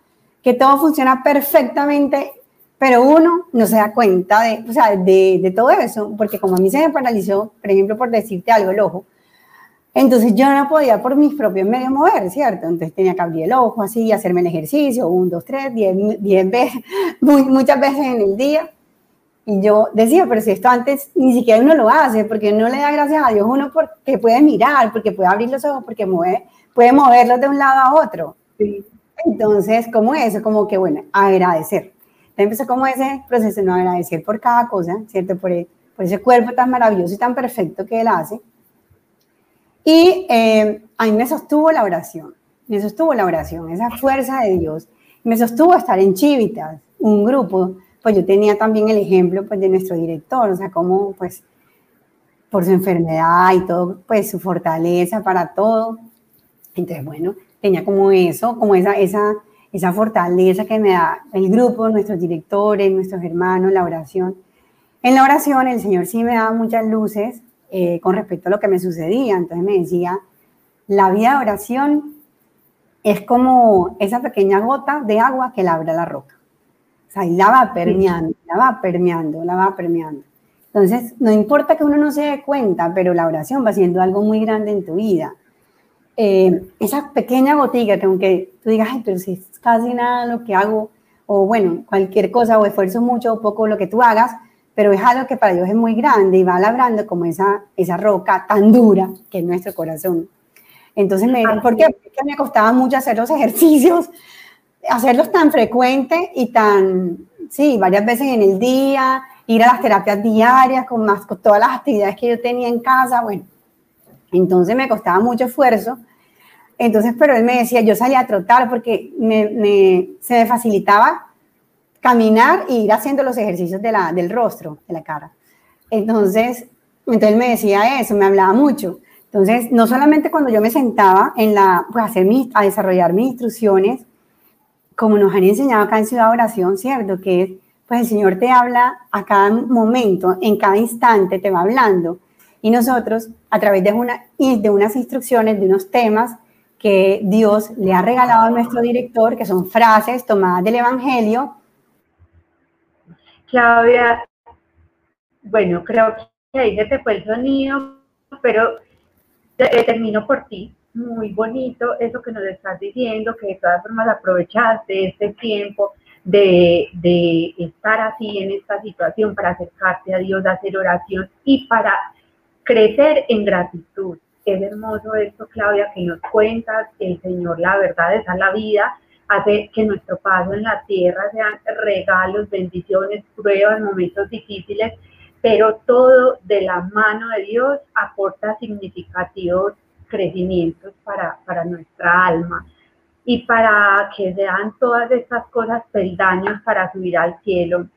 que todo funciona perfectamente, pero uno no se da cuenta de, o sea, de, de todo eso, porque como a mí se me paralizó, por ejemplo, por decirte algo, el ojo, entonces yo no podía por mis propios medios mover, ¿cierto? Entonces tenía que abrir el ojo así, hacerme el ejercicio, un, dos, tres, diez, diez veces, [laughs] muchas veces en el día, y yo decía, pero si esto antes ni siquiera uno lo hace, porque no le da gracias a Dios uno porque puede mirar, porque puede abrir los ojos, porque mueve, puede moverlos de un lado a otro. Entonces, como eso, como que, bueno, agradecer. Entonces empezó como ese proceso no agradecer por cada cosa, ¿cierto? Por, por, ese cuerpo tan maravilloso y tan perfecto que él hace. Y eh, ahí me sostuvo la oración, me sostuvo la oración, esa fuerza de Dios. Me sostuvo estar en Chivitas, un grupo pues yo tenía también el ejemplo pues de nuestro director, o sea, como pues por su enfermedad y todo, pues su fortaleza para todo. Entonces, bueno, tenía como eso, como esa, esa, esa fortaleza que me da el grupo, nuestros directores, nuestros hermanos, la oración. En la oración el Señor sí me daba muchas luces eh, con respecto a lo que me sucedía. Entonces me decía, la vida de oración es como esa pequeña gota de agua que labra la roca y la va permeando, la va permeando, la va permeando. Entonces, no importa que uno no se dé cuenta, pero la oración va siendo algo muy grande en tu vida. Eh, esa pequeña gotica que aunque tú digas, ay, pero si es casi nada lo que hago, o bueno, cualquier cosa, o esfuerzo mucho o poco lo que tú hagas, pero es algo que para Dios es muy grande y va labrando como esa, esa roca tan dura que es nuestro corazón. Entonces, me, ¿por qué? Porque me costaba mucho hacer los ejercicios, hacerlos tan frecuente y tan, sí, varias veces en el día, ir a las terapias diarias con, más, con todas las actividades que yo tenía en casa, bueno, entonces me costaba mucho esfuerzo. Entonces, pero él me decía, yo salía a trotar porque me, me, se me facilitaba caminar y ir haciendo los ejercicios de la, del rostro, de la cara. Entonces, entonces me decía eso, me hablaba mucho. Entonces, no solamente cuando yo me sentaba en la, pues, a, hacer a desarrollar mis instrucciones, como nos han enseñado acá en Ciudad Oración, ¿cierto? Que es, pues el Señor te habla a cada momento, en cada instante te va hablando. Y nosotros, a través de, una, de unas instrucciones, de unos temas que Dios le ha regalado a nuestro director, que son frases tomadas del Evangelio. Claudia, bueno, creo que ahí se te fue el sonido, pero eh, termino por ti. Muy bonito eso que nos estás diciendo, que de todas formas aprovechaste este tiempo de, de estar así en esta situación para acercarte a Dios, hacer oración y para crecer en gratitud. Es hermoso esto, Claudia, que nos cuentas. El Señor, la verdad, es la vida, hace que nuestro paso en la tierra sean regalos, bendiciones, pruebas, momentos difíciles, pero todo de la mano de Dios aporta significativos crecimientos para, para nuestra alma y para que sean todas estas cosas peldaños para subir al cielo.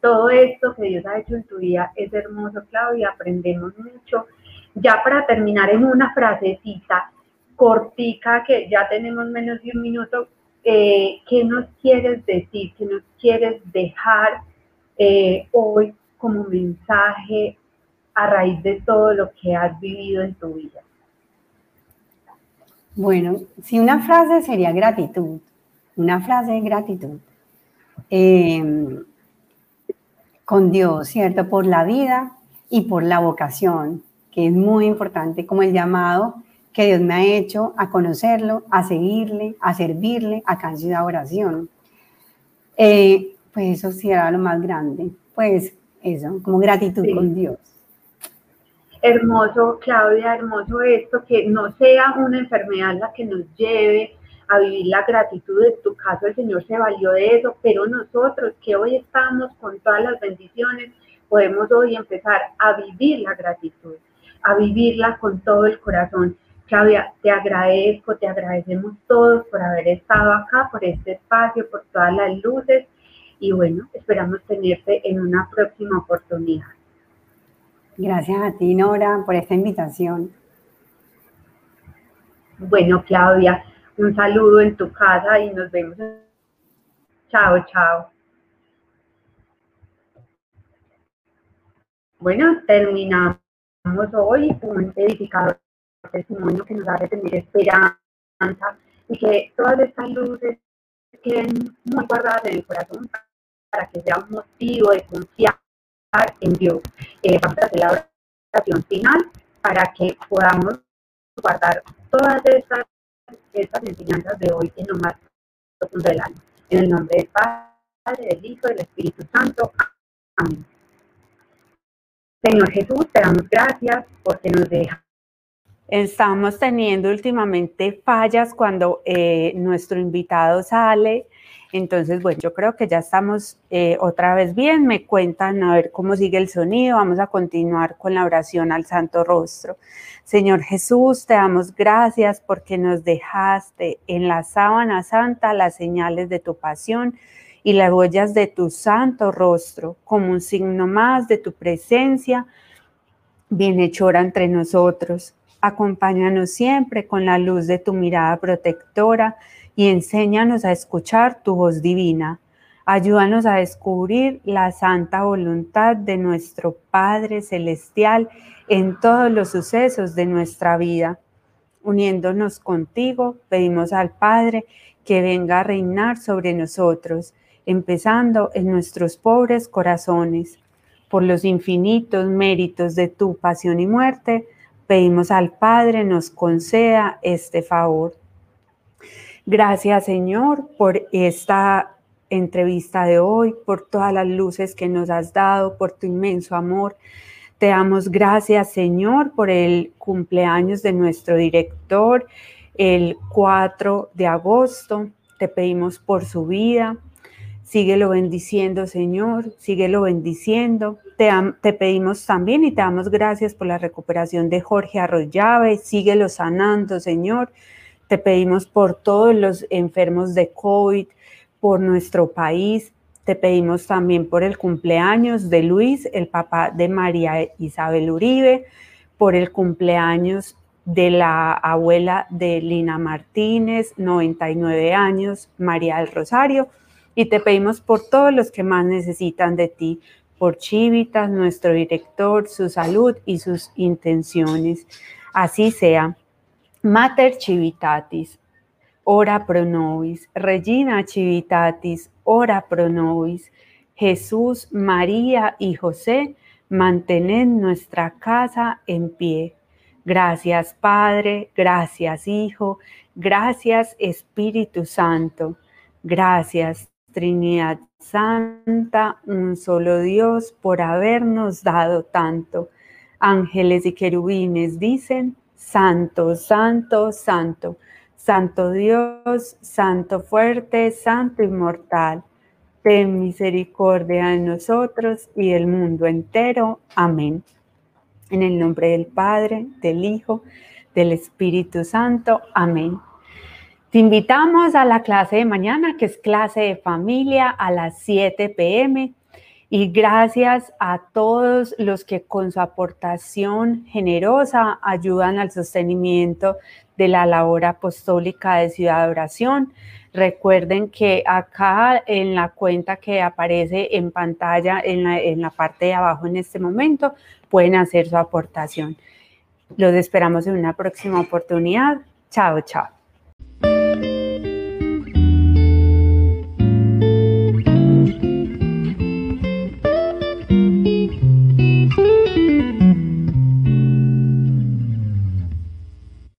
Todo esto que Dios ha hecho en tu vida es hermoso, Claudia, aprendemos mucho. Ya para terminar en una frasecita cortica, que ya tenemos menos de un minuto, eh, ¿qué nos quieres decir? ¿Qué nos quieres dejar eh, hoy como mensaje a raíz de todo lo que has vivido en tu vida? Bueno, si una frase sería gratitud, una frase de gratitud em, con Dios, ¿cierto? Por la vida y por la vocación, que es muy importante, como el llamado que Dios me ha hecho a conocerlo, a seguirle, a servirle acá en Ciudad Oración. Eh, pues eso será lo más grande. Pues eso, como gratitud con Dios. Hermoso, Claudia, hermoso esto, que no sea una enfermedad la que nos lleve a vivir la gratitud. En tu caso, el Señor se valió de eso, pero nosotros que hoy estamos con todas las bendiciones, podemos hoy empezar a vivir la gratitud, a vivirla con todo el corazón. Claudia, te agradezco, te agradecemos todos por haber estado acá, por este espacio, por todas las luces y bueno, esperamos tenerte en una próxima oportunidad. Gracias a ti, Nora, por esta invitación. Bueno, Claudia, un saludo en tu casa y nos vemos. Chao, chao. Bueno, terminamos hoy un edificador testimonio que nos hace tener esperanza y que todas estas luces queden muy guardadas en el corazón para que sea un motivo de confiar en Dios. Eh, vamos a hacer la oración final para que podamos guardar todas estas, estas enseñanzas de hoy en lo más profundo del alma. En el nombre del Padre, del Hijo, del Espíritu Santo. Amén. Señor Jesús, te damos gracias porque nos deja. Estamos teniendo últimamente fallas cuando eh, nuestro invitado sale entonces, bueno, yo creo que ya estamos eh, otra vez bien. Me cuentan a ver cómo sigue el sonido. Vamos a continuar con la oración al Santo Rostro. Señor Jesús, te damos gracias porque nos dejaste en la sábana santa las señales de tu pasión y las huellas de tu santo rostro como un signo más de tu presencia bienhechora entre nosotros. Acompáñanos siempre con la luz de tu mirada protectora y enséñanos a escuchar tu voz divina. Ayúdanos a descubrir la santa voluntad de nuestro Padre Celestial en todos los sucesos de nuestra vida. Uniéndonos contigo, pedimos al Padre que venga a reinar sobre nosotros, empezando en nuestros pobres corazones. Por los infinitos méritos de tu pasión y muerte, pedimos al Padre nos conceda este favor. Gracias, Señor, por esta entrevista de hoy, por todas las luces que nos has dado, por tu inmenso amor. Te damos gracias, Señor, por el cumpleaños de nuestro director, el 4 de agosto. Te pedimos por su vida. Síguelo bendiciendo, Señor. Síguelo bendiciendo. Te, pedimos también y te damos gracias por la recuperación de Jorge Arroyave. Síguelo sanando, Señor. Te pedimos por todos los enfermos de COVID, por nuestro país. Te pedimos también por el cumpleaños de Luis, el papá de María Isabel Uribe, por el cumpleaños de la abuela de Lina Martínez, 99 años, María del Rosario, y te pedimos por todos los que más necesitan de ti, por Chivitas, nuestro director, su salud y sus intenciones. Así sea. Mater Chivitatis, ora pro nobis. Regina Chivitatis, ora pro nobis. Jesús, María y José, mantened nuestra casa en pie. Gracias Padre, gracias Hijo, gracias Espíritu Santo, gracias Trinidad Santa, un solo Dios, por habernos dado tanto. Ángeles y querubines dicen, Santo, Santo, Santo, Santo Dios, Santo fuerte, Santo inmortal, ten misericordia de nosotros y del mundo entero. Amén. En el nombre del Padre, del Hijo, del Espíritu Santo. Amén. Te invitamos a la clase de mañana, que es clase de familia a las 7 pm. Y gracias a todos los que con su aportación generosa ayudan al sostenimiento de la labor apostólica de Ciudad de Oración. Recuerden que acá en la cuenta que aparece en pantalla, en la, en la parte de abajo en este momento, pueden hacer su aportación. Los esperamos en una próxima oportunidad. Chao, chao.